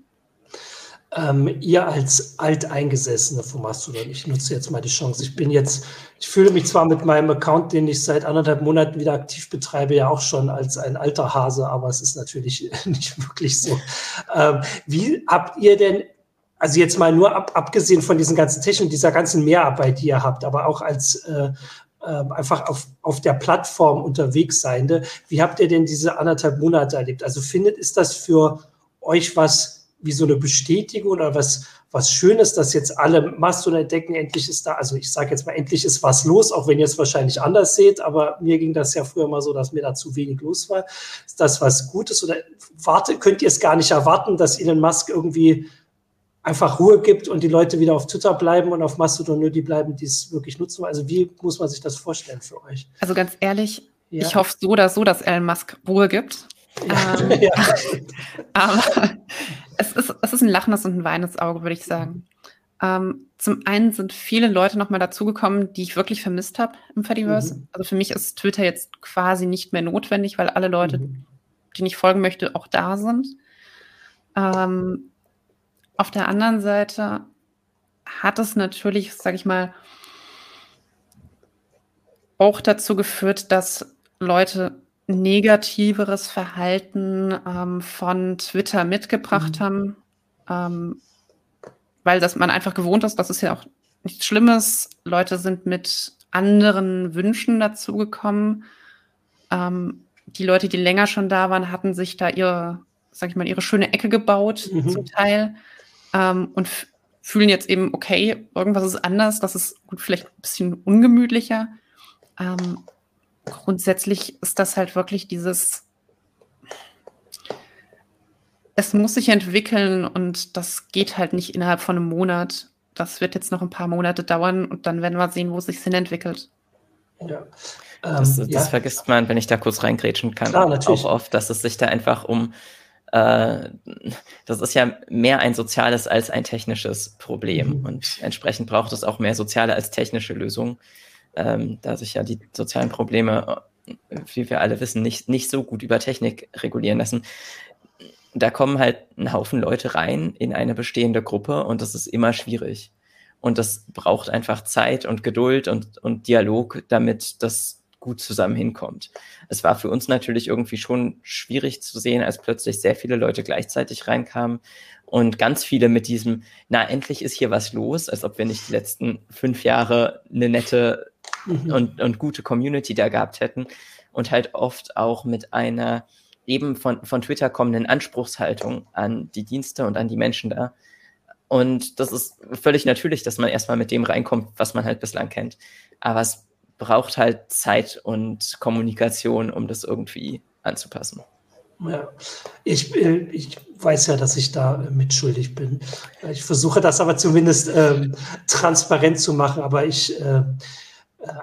ähm, ihr als Alteingesessene von Mastodon, ich nutze jetzt mal die Chance. Ich bin jetzt, ich fühle mich zwar mit meinem Account, den ich seit anderthalb Monaten wieder aktiv betreibe, ja auch schon als ein alter Hase, aber es ist natürlich (laughs) nicht wirklich so. Ähm, wie habt ihr denn, also jetzt mal nur ab, abgesehen von diesen ganzen Technik, dieser ganzen Mehrarbeit, die ihr habt, aber auch als äh, äh, einfach auf, auf der Plattform unterwegs seiende, wie habt ihr denn diese anderthalb Monate erlebt? Also findet, ist das für euch was, wie so eine Bestätigung oder was, was Schönes, dass jetzt alle Mastodon entdecken, endlich ist da, also ich sage jetzt mal, endlich ist was los, auch wenn ihr es wahrscheinlich anders seht, aber mir ging das ja früher mal so, dass mir da zu wenig los war. Ist das was Gutes oder warte, könnt ihr es gar nicht erwarten, dass Elon Musk irgendwie einfach Ruhe gibt und die Leute wieder auf Twitter bleiben und auf Mastodon nur die bleiben, die es wirklich nutzen? Also wie muss man sich das vorstellen für euch? Also ganz ehrlich, Ja. Ich hoffe so oder so, dass Elon Musk Ruhe gibt. Ja. Ähm, (laughs) ja. (laughs) aber es ist, es ist ein lachendes und ein weinendes Auge, würde ich sagen. Ähm, zum einen sind viele Leute nochmal dazugekommen, die ich wirklich vermisst habe im Fediverse. Mhm. Also für mich ist Twitter jetzt quasi nicht mehr notwendig, weil alle Leute, mhm. denen ich folgen möchte, auch da sind. Ähm, auf der anderen Seite hat es natürlich, sage ich mal, auch dazu geführt, dass Leute negativeres Verhalten ähm, von Twitter mitgebracht mhm. haben. Ähm, weil das man einfach gewohnt ist, das ist ja auch nichts Schlimmes. Leute sind mit anderen Wünschen dazugekommen. Ähm, die Leute, die länger schon da waren, hatten sich da ihre, sag ich mal, ihre schöne Ecke gebaut, mhm. zum Teil. Ähm, und fühlen jetzt eben, okay, irgendwas ist anders, das ist gut, vielleicht ein bisschen ungemütlicher. Grundsätzlich ist das halt wirklich dieses, es muss sich entwickeln und das geht halt nicht innerhalb von einem Monat. Das wird jetzt noch ein paar Monate dauern und dann werden wir sehen, wo es sich hin entwickelt. Ja. Das, ähm, das ja. vergisst man, wenn ich da kurz reingrätschen kann, Klar, auch oft, dass es sich da einfach um äh, das ist ja mehr ein soziales als ein technisches Problem mhm. und entsprechend braucht es auch mehr soziale als technische Lösungen, ähm, da sich ja die sozialen Probleme, wie wir alle wissen, nicht, nicht so gut über Technik regulieren lassen da kommen halt ein Haufen Leute rein in eine bestehende Gruppe und das ist immer schwierig. Und das braucht einfach Zeit und Geduld und, und Dialog, damit das gut zusammen hinkommt. Es war für uns natürlich irgendwie schon schwierig zu sehen, als plötzlich sehr viele Leute gleichzeitig reinkamen und ganz viele mit diesem, na, endlich ist hier was los, als ob wir nicht die letzten fünf Jahre eine nette mhm. und, und gute Community da gehabt hätten und halt oft auch mit einer, eben von, von Twitter kommenden Anspruchshaltung an die Dienste und an die Menschen da. Und das ist völlig natürlich, dass man erstmal mit dem reinkommt, was man halt bislang kennt. Aber es braucht halt Zeit und Kommunikation, um das irgendwie anzupassen. Ja, ich, äh, ich weiß ja, dass ich da mitschuldig bin. Ich versuche das aber zumindest ähm, transparent zu machen, aber ich äh,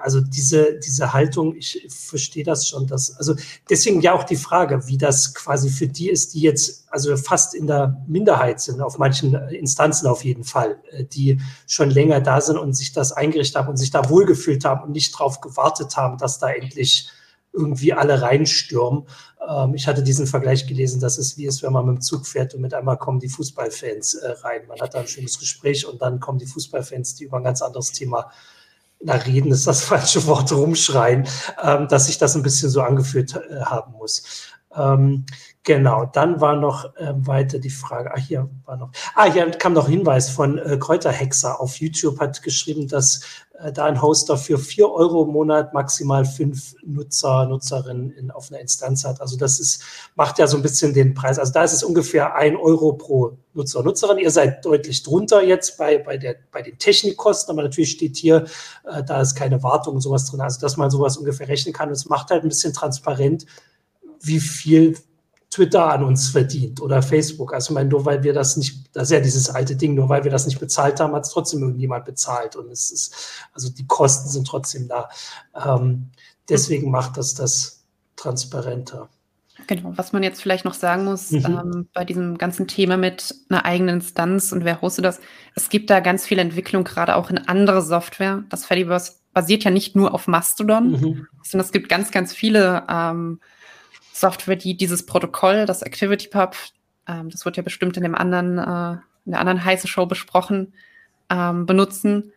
also diese, diese Haltung, ich verstehe das schon. Dass, also deswegen ja auch die Frage, wie das quasi für die ist, die jetzt also fast in der Minderheit sind, auf manchen Instanzen auf jeden Fall, äh, die schon länger da sind und sich das eingerichtet haben und sich da wohlgefühlt haben und nicht darauf gewartet haben, dass da endlich irgendwie alle reinstürmen. Ähm, ich hatte diesen Vergleich gelesen, dass es wie ist, wenn man mit dem Zug fährt und mit einmal kommen die Fußballfans äh, rein. Man hat da ein schönes Gespräch und dann kommen die Fußballfans, die über ein ganz anderes Thema na, reden ist das (laughs) falsche Wort, rumschreien, ähm, dass sich das ein bisschen so angefühlt äh, haben muss. Ähm, genau, dann war noch äh, weiter die Frage, ah, hier war noch, ah, hier kam noch Hinweis von äh, Kräuterhexer auf YouTube, hat geschrieben, dass äh, da ein Hoster für vier Euro im Monat maximal fünf Nutzer, Nutzerinnen in, auf einer Instanz hat. Also das ist, macht ja so ein bisschen den Preis. Also da ist es ungefähr ein Euro pro Nutzer, Nutzerin. Ihr seid deutlich drunter jetzt bei, bei, der, bei den Technikkosten, aber natürlich steht hier, äh, da ist keine Wartung und sowas drin. Also dass man sowas ungefähr rechnen kann. Und es macht halt ein bisschen transparent, wie viel Twitter an uns verdient oder Facebook. Also, ich meine, nur weil wir das nicht, das ist ja dieses alte Ding, nur weil wir das nicht bezahlt haben, hat es trotzdem irgendjemand bezahlt. Und es ist, also die Kosten sind trotzdem da. Ähm, deswegen macht das das transparenter. Genau, was man jetzt vielleicht noch sagen muss mhm. ähm, bei diesem ganzen Thema mit einer eigenen Instanz und wer hostet das, es gibt da ganz viel Entwicklung, gerade auch in andere Software. Das Fediverse basiert ja nicht nur auf Mastodon, mhm. sondern es gibt ganz, ganz viele ähm, Software, die dieses Protokoll, das ActivityPub, ähm, das wird ja bestimmt in dem anderen, äh, in der anderen heiße Show besprochen, ähm, benutzen.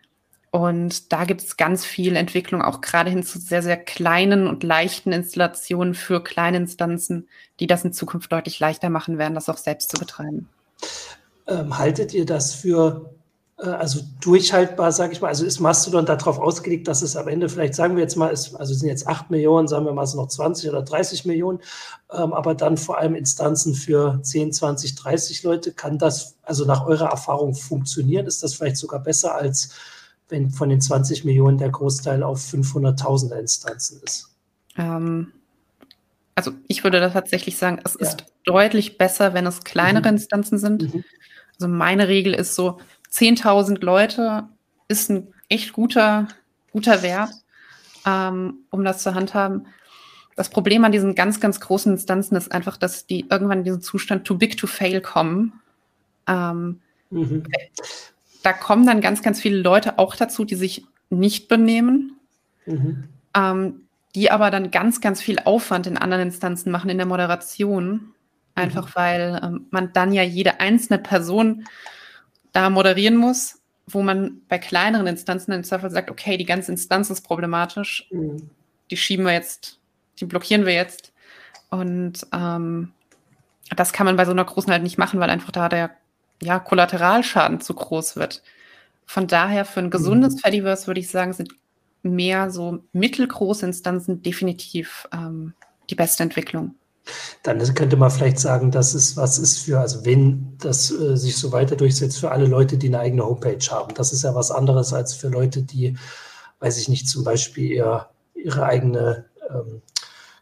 Und da gibt es ganz viel Entwicklung, auch gerade hin zu sehr, sehr kleinen und leichten Installationen für kleine Instanzen, die das in Zukunft deutlich leichter machen werden, das auch selbst zu betreiben. Ähm, haltet ihr das für also durchhaltbar, sage ich mal. Also ist Mastodon darauf ausgelegt, dass es am Ende vielleicht, sagen wir jetzt mal, ist, also sind jetzt 8 Millionen, sagen wir mal, es noch 20 oder 30 Millionen, ähm, aber dann vor allem Instanzen für 10, 20, 30 Leute. Kann das also nach eurer Erfahrung funktionieren? Ist das vielleicht sogar besser, als wenn von den 20 Millionen der Großteil auf 500.000er Instanzen ist? Ähm, also ich würde da tatsächlich sagen, es ja. ist deutlich besser, wenn es kleinere mhm. Instanzen sind. Mhm. Also meine Regel ist so, 10.000 Leute ist ein echt guter, guter Wert, ähm, um das zu handhaben. das Problem an diesen ganz, ganz großen Instanzen ist einfach, dass die irgendwann in diesen Zustand too big to fail kommen. Ähm, mhm. Da kommen dann ganz, ganz viele Leute auch dazu, die sich nicht benehmen, mhm. ähm, die aber dann ganz, ganz viel Aufwand in anderen Instanzen machen in der Moderation. Einfach mhm. weil ähm, man dann ja jede einzelne Person da moderieren muss, wo man bei kleineren Instanzen im Zweifel sagt, okay, die ganze Instanz ist problematisch, mhm. die schieben wir jetzt, die blockieren wir jetzt. Und ähm, das kann man bei so einer großen halt nicht machen, weil einfach da der ja, Kollateralschaden zu groß wird. Von daher für ein gesundes mhm. Fediverse würde ich sagen, sind mehr so mittelgroße Instanzen definitiv ähm, die beste Entwicklung. Dann könnte man vielleicht sagen, dass es was ist für, also wenn das äh, sich so weiter durchsetzt, für alle Leute, die eine eigene Homepage haben. Das ist ja was anderes als für Leute, die, weiß ich nicht, zum Beispiel ihr, ihre eigene ähm,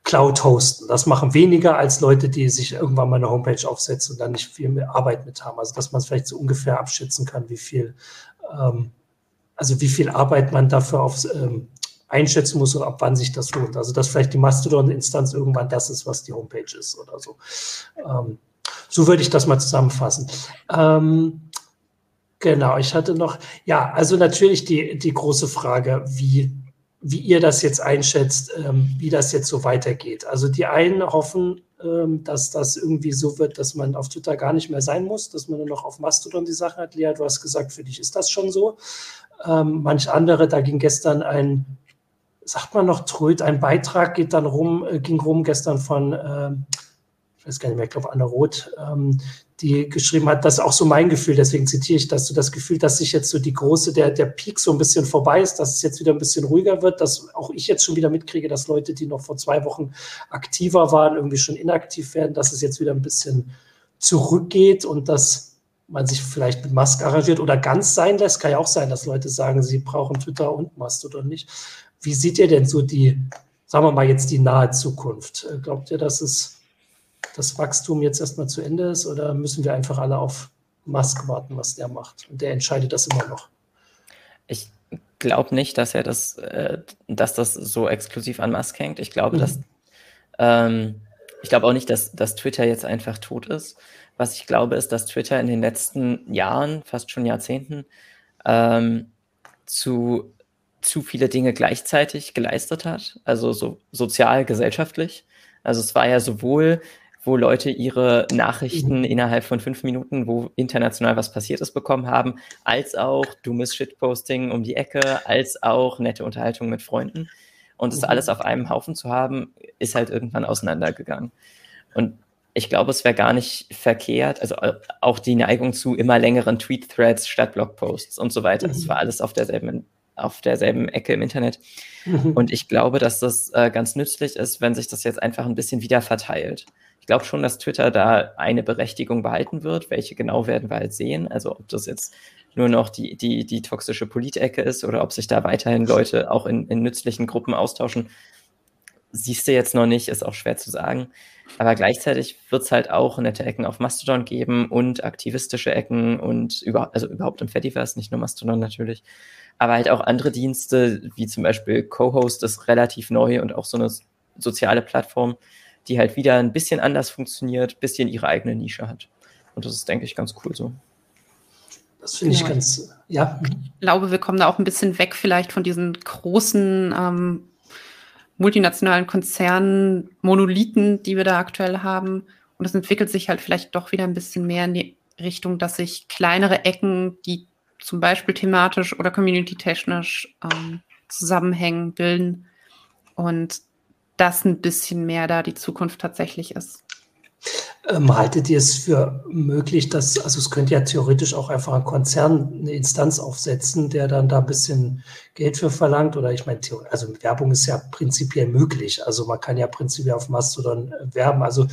Cloud hosten. Das machen weniger als Leute, die sich irgendwann mal eine Homepage aufsetzen und dann nicht viel mehr Arbeit mit haben. Also dass man es vielleicht so ungefähr abschätzen kann, wie viel, ähm, also wie viel Arbeit man dafür aufs, ähm, einschätzen muss und ab wann sich das lohnt. Also dass vielleicht die Mastodon-Instanz irgendwann das ist, was die Homepage ist oder so. Ähm, so würde ich das mal zusammenfassen. Ähm, genau, ich hatte noch, ja, also natürlich die, die große Frage, wie, wie ihr das jetzt einschätzt, ähm, wie das jetzt so weitergeht. Also die einen hoffen, ähm, dass das irgendwie so wird, dass man auf Twitter gar nicht mehr sein muss, dass man nur noch auf Mastodon die Sache hat. Lea, du hast gesagt, für dich ist das schon so. Ähm, manch andere, da ging gestern ein sagt man noch, Tröd, ein Beitrag geht dann rum, äh, ging rum gestern von, äh, ich weiß gar nicht mehr, ich glaube Anna Roth, ähm, die geschrieben hat, das ist auch so mein Gefühl, deswegen zitiere ich das, so das Gefühl, dass sich jetzt so die große, der, der Peak so ein bisschen vorbei ist, dass es jetzt wieder ein bisschen ruhiger wird, dass auch ich jetzt schon wieder mitkriege, dass Leute, die noch vor zwei Wochen aktiver waren, irgendwie schon inaktiv werden, dass es jetzt wieder ein bisschen zurückgeht und dass man sich vielleicht mit Musk arrangiert oder ganz sein lässt. Kann ja auch sein, dass Leute sagen, sie brauchen Twitter und Mastodon nicht. Wie seht ihr denn so die, sagen wir mal jetzt die nahe Zukunft? Äh, glaubt ihr, dass es das Wachstum jetzt erstmal zu Ende ist oder müssen wir einfach alle auf Musk warten, was der macht? Und der entscheidet das immer noch. Ich glaube nicht, dass er das, äh, dass das so exklusiv an Musk hängt. Ich glaube, mhm. dass ähm, ich glaube auch nicht, dass, dass Twitter jetzt einfach tot ist. Was ich glaube, ist, dass Twitter in den letzten Jahren, fast schon Jahrzehnten, ähm, zu zu viele Dinge gleichzeitig geleistet hat, also so sozial, gesellschaftlich. Also es war ja sowohl, wo Leute ihre Nachrichten mhm. innerhalb von fünf Minuten, wo international was passiert ist, bekommen haben, als auch dummes Shitposting um die Ecke, als auch nette Unterhaltung mit Freunden. Und das mhm. alles auf einem Haufen zu haben, ist halt irgendwann auseinandergegangen. Und ich glaube, es wäre gar nicht verkehrt, also auch die Neigung zu immer längeren Tweet-Threads statt Blogposts und so weiter. Das mhm. war alles auf derselben auf derselben Ecke im Internet. Mhm. Und ich glaube, dass das äh, ganz nützlich ist, wenn sich das jetzt einfach ein bisschen wieder verteilt. Ich glaube schon, dass Twitter da eine Berechtigung behalten wird. Welche genau werden wir halt sehen. Also ob das jetzt nur noch die, die, die toxische Politecke ist oder ob sich da weiterhin Leute auch in, in nützlichen Gruppen austauschen, siehst du jetzt noch nicht, ist auch schwer zu sagen. Aber gleichzeitig wird es halt auch nette Ecken auf Mastodon geben und aktivistische Ecken und über, also überhaupt im Fediverse, nicht nur Mastodon natürlich aber halt auch andere Dienste, wie zum Beispiel Co-Host ist relativ neu und auch so eine soziale Plattform, die halt wieder ein bisschen anders funktioniert, bisschen ihre eigene Nische hat. Und das ist, denke ich, ganz cool so. Das finde ich ja. ganz, ja. Ich glaube, wir kommen da auch ein bisschen weg vielleicht von diesen großen ähm, multinationalen Konzernen, Monolithen, die wir da aktuell haben. Und es entwickelt sich halt vielleicht doch wieder ein bisschen mehr in die Richtung, dass sich kleinere Ecken, die zum Beispiel thematisch oder community-technisch ähm, zusammenhängen, bilden und das ein bisschen mehr da die Zukunft tatsächlich ist. Ähm, haltet ihr es für möglich, dass, also es könnte ja theoretisch auch einfach ein Konzern eine Instanz aufsetzen, der dann da ein bisschen Geld für verlangt? Oder ich meine, also Werbung ist ja prinzipiell möglich. Also man kann ja prinzipiell auf Mastodon äh, werben. Also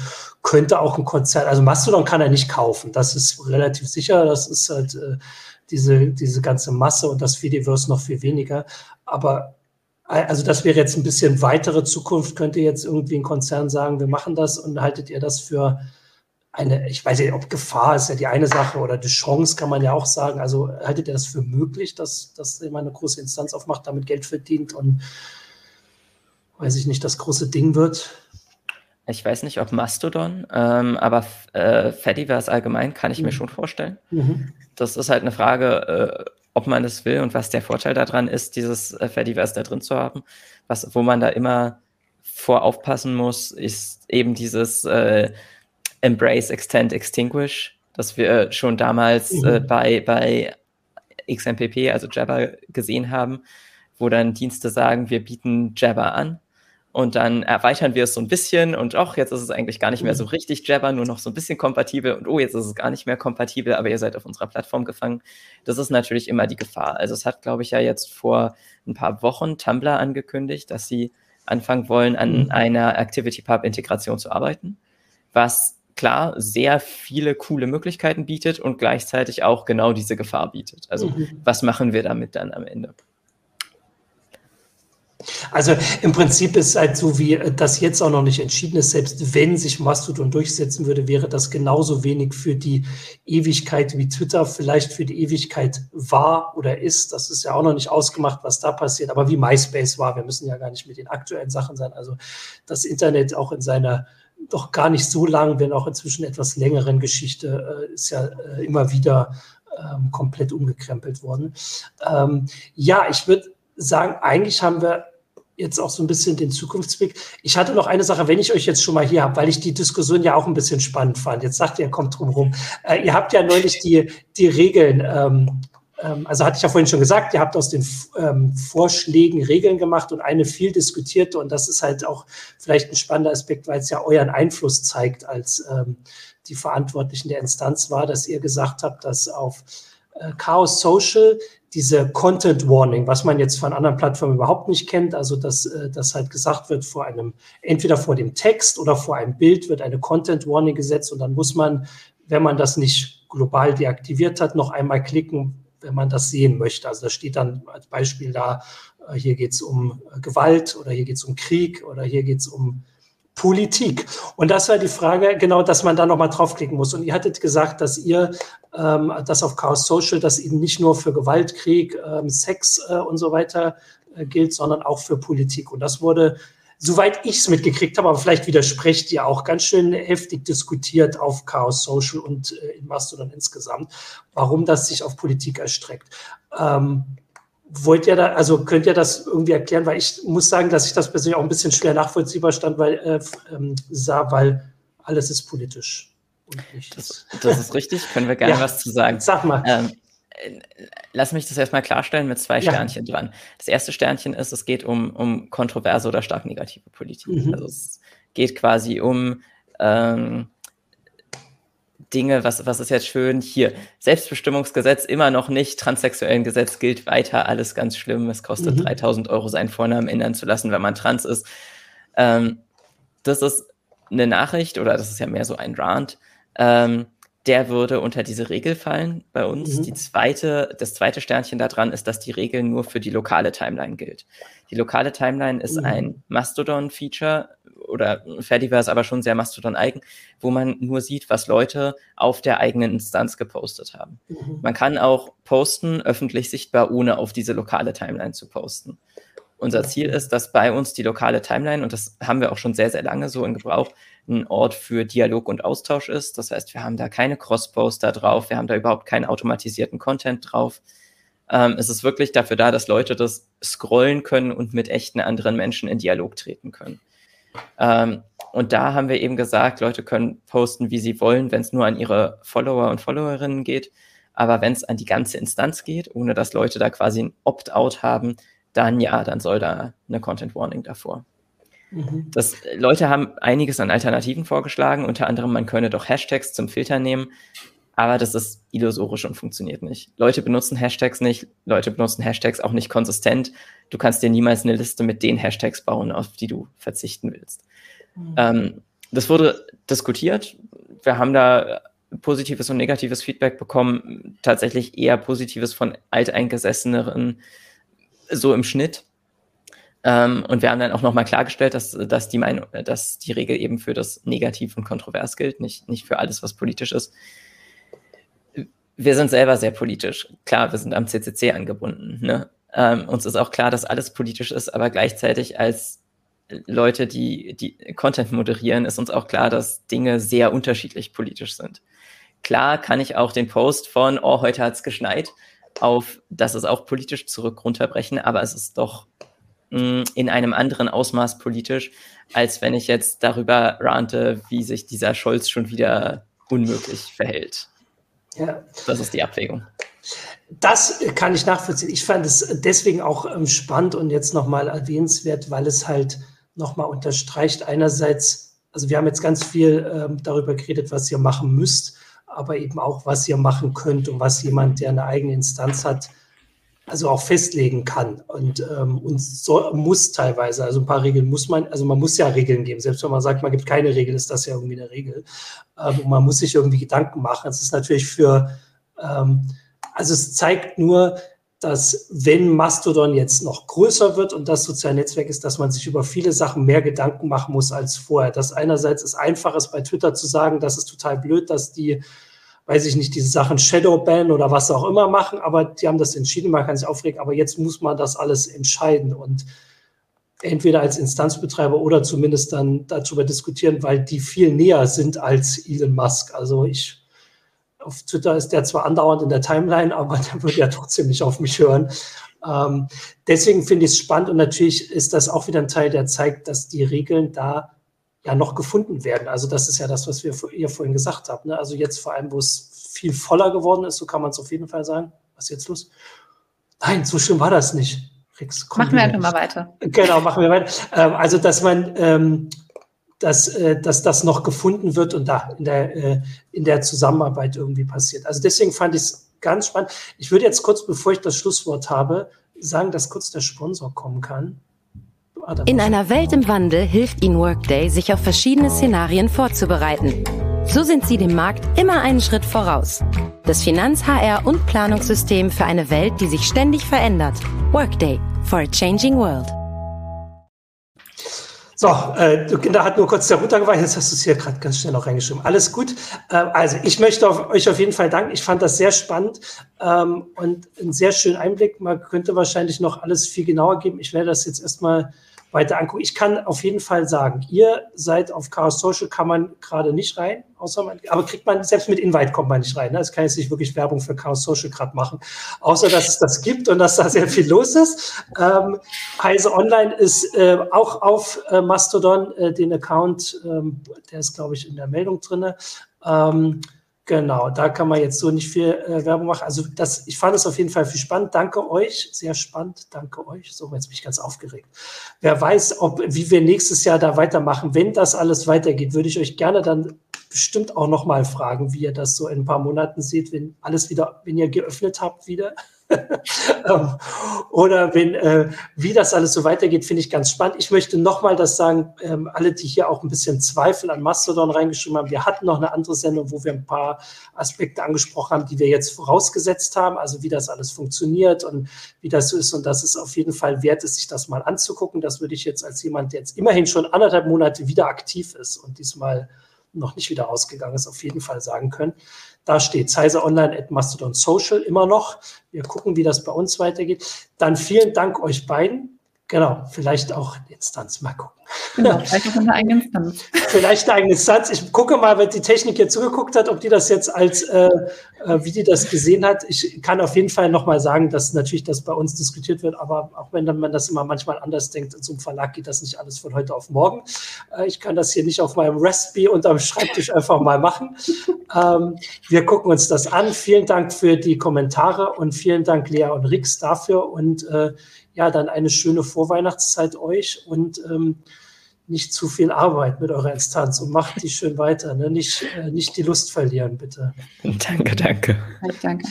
könnte auch ein Konzern, also Mastodon kann er nicht kaufen. Das ist relativ sicher. Das ist halt äh, diese, diese ganze Masse und das Fediverse noch viel weniger. Aber also das wäre jetzt ein bisschen weitere Zukunft. Könnte jetzt irgendwie ein Konzern sagen, wir machen das und haltet ihr das für eine, ich weiß nicht, ob Gefahr ist ja die eine Sache oder die Chance kann man ja auch sagen. Also haltet ihr das für möglich, dass, dass jemand eine große Instanz aufmacht, damit Geld verdient und weiß ich nicht, das große Ding wird. Ich weiß nicht, ob Mastodon, ähm, aber äh, Fediverse allgemein kann ich mhm. mir schon vorstellen. Mhm. Das ist halt eine Frage, äh, ob man das will und was der Vorteil daran ist, dieses äh, Fediverse da drin zu haben. Was, wo man da immer vor aufpassen muss, ist eben dieses äh, Embrace, Extend, Extinguish, das wir schon damals äh, mhm. äh, bei, bei XMPP, also Jabber, gesehen haben, wo dann Dienste sagen, wir bieten Jabber an und dann erweitern wir es so ein bisschen und auch jetzt ist es eigentlich gar nicht mehr so mhm. richtig Jabber, nur noch so ein bisschen kompatibel und oh, jetzt ist es gar nicht mehr kompatibel, aber ihr seid auf unserer Plattform gefangen. Das ist natürlich immer die Gefahr. Also es hat, glaube ich, ja jetzt vor ein paar Wochen Tumblr angekündigt, dass sie anfangen wollen, an mhm. einer ActivityPub-Integration zu arbeiten, was klar sehr viele coole Möglichkeiten bietet und gleichzeitig auch genau diese Gefahr bietet. Also mhm. was machen wir damit dann am Ende? Also im Prinzip ist es halt so, wie das jetzt auch noch nicht entschieden ist. Selbst wenn sich Mastodon durchsetzen würde, wäre das genauso wenig für die Ewigkeit wie Twitter vielleicht für die Ewigkeit war oder ist. Das ist ja auch noch nicht ausgemacht, was da passiert. Aber wie MySpace war, wir müssen ja gar nicht mit den aktuellen Sachen sein. Also das Internet auch in seiner doch gar nicht so lang, wenn auch inzwischen etwas längeren Geschichte, äh, ist ja äh, immer wieder ähm, komplett umgekrempelt worden. Ähm, ja, ich würde sagen, eigentlich haben wir jetzt auch so ein bisschen den Zukunftsweg. Ich hatte noch eine Sache, wenn ich euch jetzt schon mal hier habe, weil ich die Diskussion ja auch ein bisschen spannend fand. Jetzt sagt ihr, kommt drum rum. Äh, ihr habt ja neulich die, die Regeln, ähm, also hatte ich ja vorhin schon gesagt, ihr habt aus den ähm, Vorschlägen Regeln gemacht und eine viel diskutierte und das ist halt auch vielleicht ein spannender Aspekt, weil es ja euren Einfluss zeigt als ähm, die Verantwortlichen der Instanz war, dass ihr gesagt habt, dass auf äh, Chaos Social diese Content Warning, was man jetzt von anderen Plattformen überhaupt nicht kennt, also dass, äh, dass halt gesagt wird, vor einem, entweder vor dem Text oder vor einem Bild wird eine Content Warning gesetzt und dann muss man, wenn man das nicht global deaktiviert hat, noch einmal klicken, wenn man das sehen möchte. Also da steht dann als Beispiel da, äh, hier geht es um Gewalt oder hier geht es um Krieg oder hier geht es um Politik. Und das war die Frage, genau, dass man da nochmal draufklicken muss. Und ihr hattet gesagt, dass ihr ähm, das auf Chaos Social, das eben nicht nur für Gewalt, Krieg, ähm, Sex äh, und so weiter äh, gilt, sondern auch für Politik. Und das wurde, soweit ich es mitgekriegt habe, aber vielleicht widersprecht ihr auch, ganz schön heftig diskutiert auf Chaos Social und äh, in Mastodon insgesamt, warum das sich auf Politik erstreckt. Ähm, Wollt ihr da, also könnt ihr das irgendwie erklären? Weil ich muss sagen, dass ich das persönlich auch ein bisschen schwer nachvollziehbar stand, weil, äh, ähm, sah, weil alles ist politisch. Das, das, ist richtig, können wir gerne ja, was zu sagen. Sag mal. Ähm, lass mich das erstmal klarstellen mit zwei Sternchen ja. dran. Das erste Sternchen ist, es geht um, um kontroverse oder stark negative Politik. Mhm. Also es geht quasi um ähm, Dinge, was, was ist jetzt schön hier? Selbstbestimmungsgesetz immer noch nicht, transsexuellen Gesetz gilt weiter, alles ganz schlimm. Es kostet mhm. 3000 Euro, seinen Vornamen ändern zu lassen, wenn man trans ist. Ähm, das ist eine Nachricht oder das ist ja mehr so ein Rant. Ähm, der würde unter diese Regel fallen bei uns. Mhm. Die zweite, das zweite Sternchen daran ist, dass die Regel nur für die lokale Timeline gilt. Die lokale Timeline ist mhm. ein Mastodon-Feature oder Fediverse aber schon sehr Mastodon-eigen, wo man nur sieht, was Leute auf der eigenen Instanz gepostet haben. Mhm. Man kann auch posten, öffentlich sichtbar, ohne auf diese lokale Timeline zu posten. Unser Ziel ist, dass bei uns die lokale Timeline, und das haben wir auch schon sehr, sehr lange so in Gebrauch, ein Ort für Dialog und Austausch ist. Das heißt, wir haben da keine Cross-Poster drauf, wir haben da überhaupt keinen automatisierten Content drauf. Ähm, es ist wirklich dafür da, dass Leute das scrollen können und mit echten anderen Menschen in Dialog treten können. Ähm, und da haben wir eben gesagt, Leute können posten, wie sie wollen, wenn es nur an ihre Follower und Followerinnen geht. Aber wenn es an die ganze Instanz geht, ohne dass Leute da quasi ein Opt-out haben, dann ja, dann soll da eine Content Warning davor. Mhm. Das, Leute haben einiges an Alternativen vorgeschlagen, unter anderem, man könne doch Hashtags zum Filter nehmen, aber das ist illusorisch und funktioniert nicht. Leute benutzen Hashtags nicht, Leute benutzen Hashtags auch nicht konsistent. Du kannst dir niemals eine Liste mit den Hashtags bauen, auf die du verzichten willst. Mhm. Ähm, das wurde diskutiert. Wir haben da positives und negatives Feedback bekommen, tatsächlich eher positives von alteingesesseneren, so im Schnitt. Ähm, und wir haben dann auch nochmal klargestellt, dass, dass, die Meinung, dass die Regel eben für das Negativ und Kontrovers gilt, nicht, nicht für alles, was politisch ist. Wir sind selber sehr politisch. Klar, wir sind am CCC angebunden. Ne? Ähm, uns ist auch klar, dass alles politisch ist, aber gleichzeitig als Leute, die, die Content moderieren, ist uns auch klar, dass Dinge sehr unterschiedlich politisch sind. Klar kann ich auch den Post von, oh, heute hat's geschneit, auf, das ist auch politisch zurück runterbrechen, aber es ist doch mh, in einem anderen Ausmaß politisch, als wenn ich jetzt darüber rante, wie sich dieser Scholz schon wieder unmöglich verhält. Ja. Das ist die Abwägung. Das kann ich nachvollziehen. Ich fand es deswegen auch ähm, spannend und jetzt nochmal erwähnenswert, weil es halt nochmal unterstreicht. Einerseits, also wir haben jetzt ganz viel ähm, darüber geredet, was ihr machen müsst, aber eben auch, was ihr machen könnt und was jemand, der eine eigene Instanz hat, also auch festlegen kann und, ähm, und so, muss teilweise. Also ein paar Regeln muss man, also man muss ja Regeln geben. Selbst wenn man sagt, man gibt keine Regel, ist das ja irgendwie eine Regel. Ähm, und man muss sich irgendwie Gedanken machen. Es ist natürlich für, ähm, also es zeigt nur, dass wenn Mastodon jetzt noch größer wird und das soziale Netzwerk ist, dass man sich über viele Sachen mehr Gedanken machen muss als vorher. Das einerseits ist einfach ist bei Twitter zu sagen, das ist total blöd, dass die, weiß ich nicht, diese Sachen Shadowban oder was auch immer machen, aber die haben das entschieden, man kann sich aufregen, aber jetzt muss man das alles entscheiden und entweder als Instanzbetreiber oder zumindest dann darüber diskutieren, weil die viel näher sind als Elon Musk. Also ich auf Twitter ist der zwar andauernd in der Timeline, aber (laughs) der wird ja trotzdem nicht auf mich hören. Ähm, deswegen finde ich es spannend und natürlich ist das auch wieder ein Teil, der zeigt, dass die Regeln da ja noch gefunden werden. Also das ist ja das, was wir ihr vorhin gesagt haben. Ne? Also jetzt vor allem, wo es viel voller geworden ist, so kann man es auf jeden Fall sagen. Was ist jetzt los? Nein, so schlimm war das nicht. Rix, machen wir einfach mal weiter. Genau, machen wir weiter. Ähm, also, dass man ähm, dass, äh, dass das noch gefunden wird und da in der, äh, in der Zusammenarbeit irgendwie passiert. Also deswegen fand ich es ganz spannend. Ich würde jetzt kurz, bevor ich das Schlusswort habe, sagen, dass kurz der Sponsor kommen kann. In einer Welt im Wandel hilft Ihnen Workday, sich auf verschiedene Szenarien vorzubereiten. So sind Sie dem Markt immer einen Schritt voraus. Das Finanz-, HR- und Planungssystem für eine Welt, die sich ständig verändert. Workday for a changing world. So, äh, da hat nur kurz der runtergeweint, jetzt hast du es hier gerade ganz schnell noch reingeschrieben. Alles gut. Äh, also ich möchte auf, euch auf jeden Fall danken. Ich fand das sehr spannend ähm, und einen sehr schönen Einblick. Man könnte wahrscheinlich noch alles viel genauer geben. Ich werde das jetzt erstmal weiter angucken. Ich kann auf jeden Fall sagen, ihr seid auf Chaos Social, kann man gerade nicht rein, außer man, aber kriegt man, selbst mit Invite kommt man nicht rein. Ne? Kann jetzt nicht wirklich Werbung für Chaos Social gerade machen, außer dass es das gibt und dass da sehr viel los ist. Ähm, Heise Online ist äh, auch auf äh, Mastodon, äh, den Account, ähm, der ist, glaube ich, in der Meldung drin. Ähm, Genau, da kann man jetzt so nicht viel äh, Werbung machen. Also das, ich fand es auf jeden Fall viel spannend. Danke euch, sehr spannend. Danke euch. So, jetzt bin ich ganz aufgeregt. Wer weiß, ob wie wir nächstes Jahr da weitermachen. Wenn das alles weitergeht, würde ich euch gerne dann bestimmt auch noch mal fragen, wie ihr das so in ein paar Monaten seht, wenn alles wieder, wenn ihr geöffnet habt wieder. (laughs) Oder wenn, äh, wie das alles so weitergeht, finde ich ganz spannend. Ich möchte nochmal das sagen, ähm, alle, die hier auch ein bisschen Zweifel an Mastodon reingeschrieben haben, wir hatten noch eine andere Sendung, wo wir ein paar Aspekte angesprochen haben, die wir jetzt vorausgesetzt haben, also wie das alles funktioniert und wie das so ist. Und das ist auf jeden Fall wert, ist, sich das mal anzugucken. Das würde ich jetzt als jemand, der jetzt immerhin schon anderthalb Monate wieder aktiv ist und diesmal noch nicht wieder ausgegangen ist, auf jeden Fall sagen können. Da steht Zeiser Online at Mastodon Social immer noch. Wir gucken, wie das bei uns weitergeht. Dann vielen Dank euch beiden. Genau, vielleicht auch die Instanz. Mal gucken. Genau, (laughs) vielleicht auch eine eigene Instanz. vielleicht eine eigene Instanz. Ich gucke mal, wenn die Technik hier zugeguckt hat, ob die das jetzt als, äh, äh, wie die das gesehen hat. Ich kann auf jeden Fall nochmal sagen, dass natürlich das bei uns diskutiert wird, aber auch wenn man das immer manchmal anders denkt, in so einem Verlag geht das nicht alles von heute auf morgen. Äh, ich kann das hier nicht auf meinem Raspberry unterm Schreibtisch einfach mal machen. Ähm, wir gucken uns das an. Vielen Dank für die Kommentare und vielen Dank, Lea und Rix, dafür und äh, ja, dann eine schöne Vorweihnachtszeit euch und ähm, nicht zu viel Arbeit mit eurer Instanz und macht die schön weiter. Ne? Nicht, äh, nicht die Lust verlieren, bitte. Danke, danke. Danke.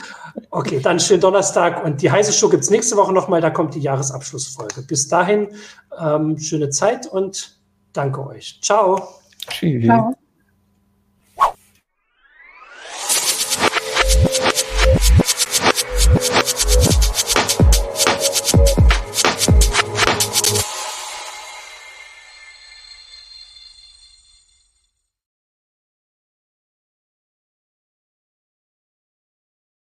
Okay, dann schönen Donnerstag und die heiße Show gibt es nächste Woche nochmal, da kommt die Jahresabschlussfolge. Bis dahin, ähm, schöne Zeit und danke euch. Ciao. Tschüss. Ciao.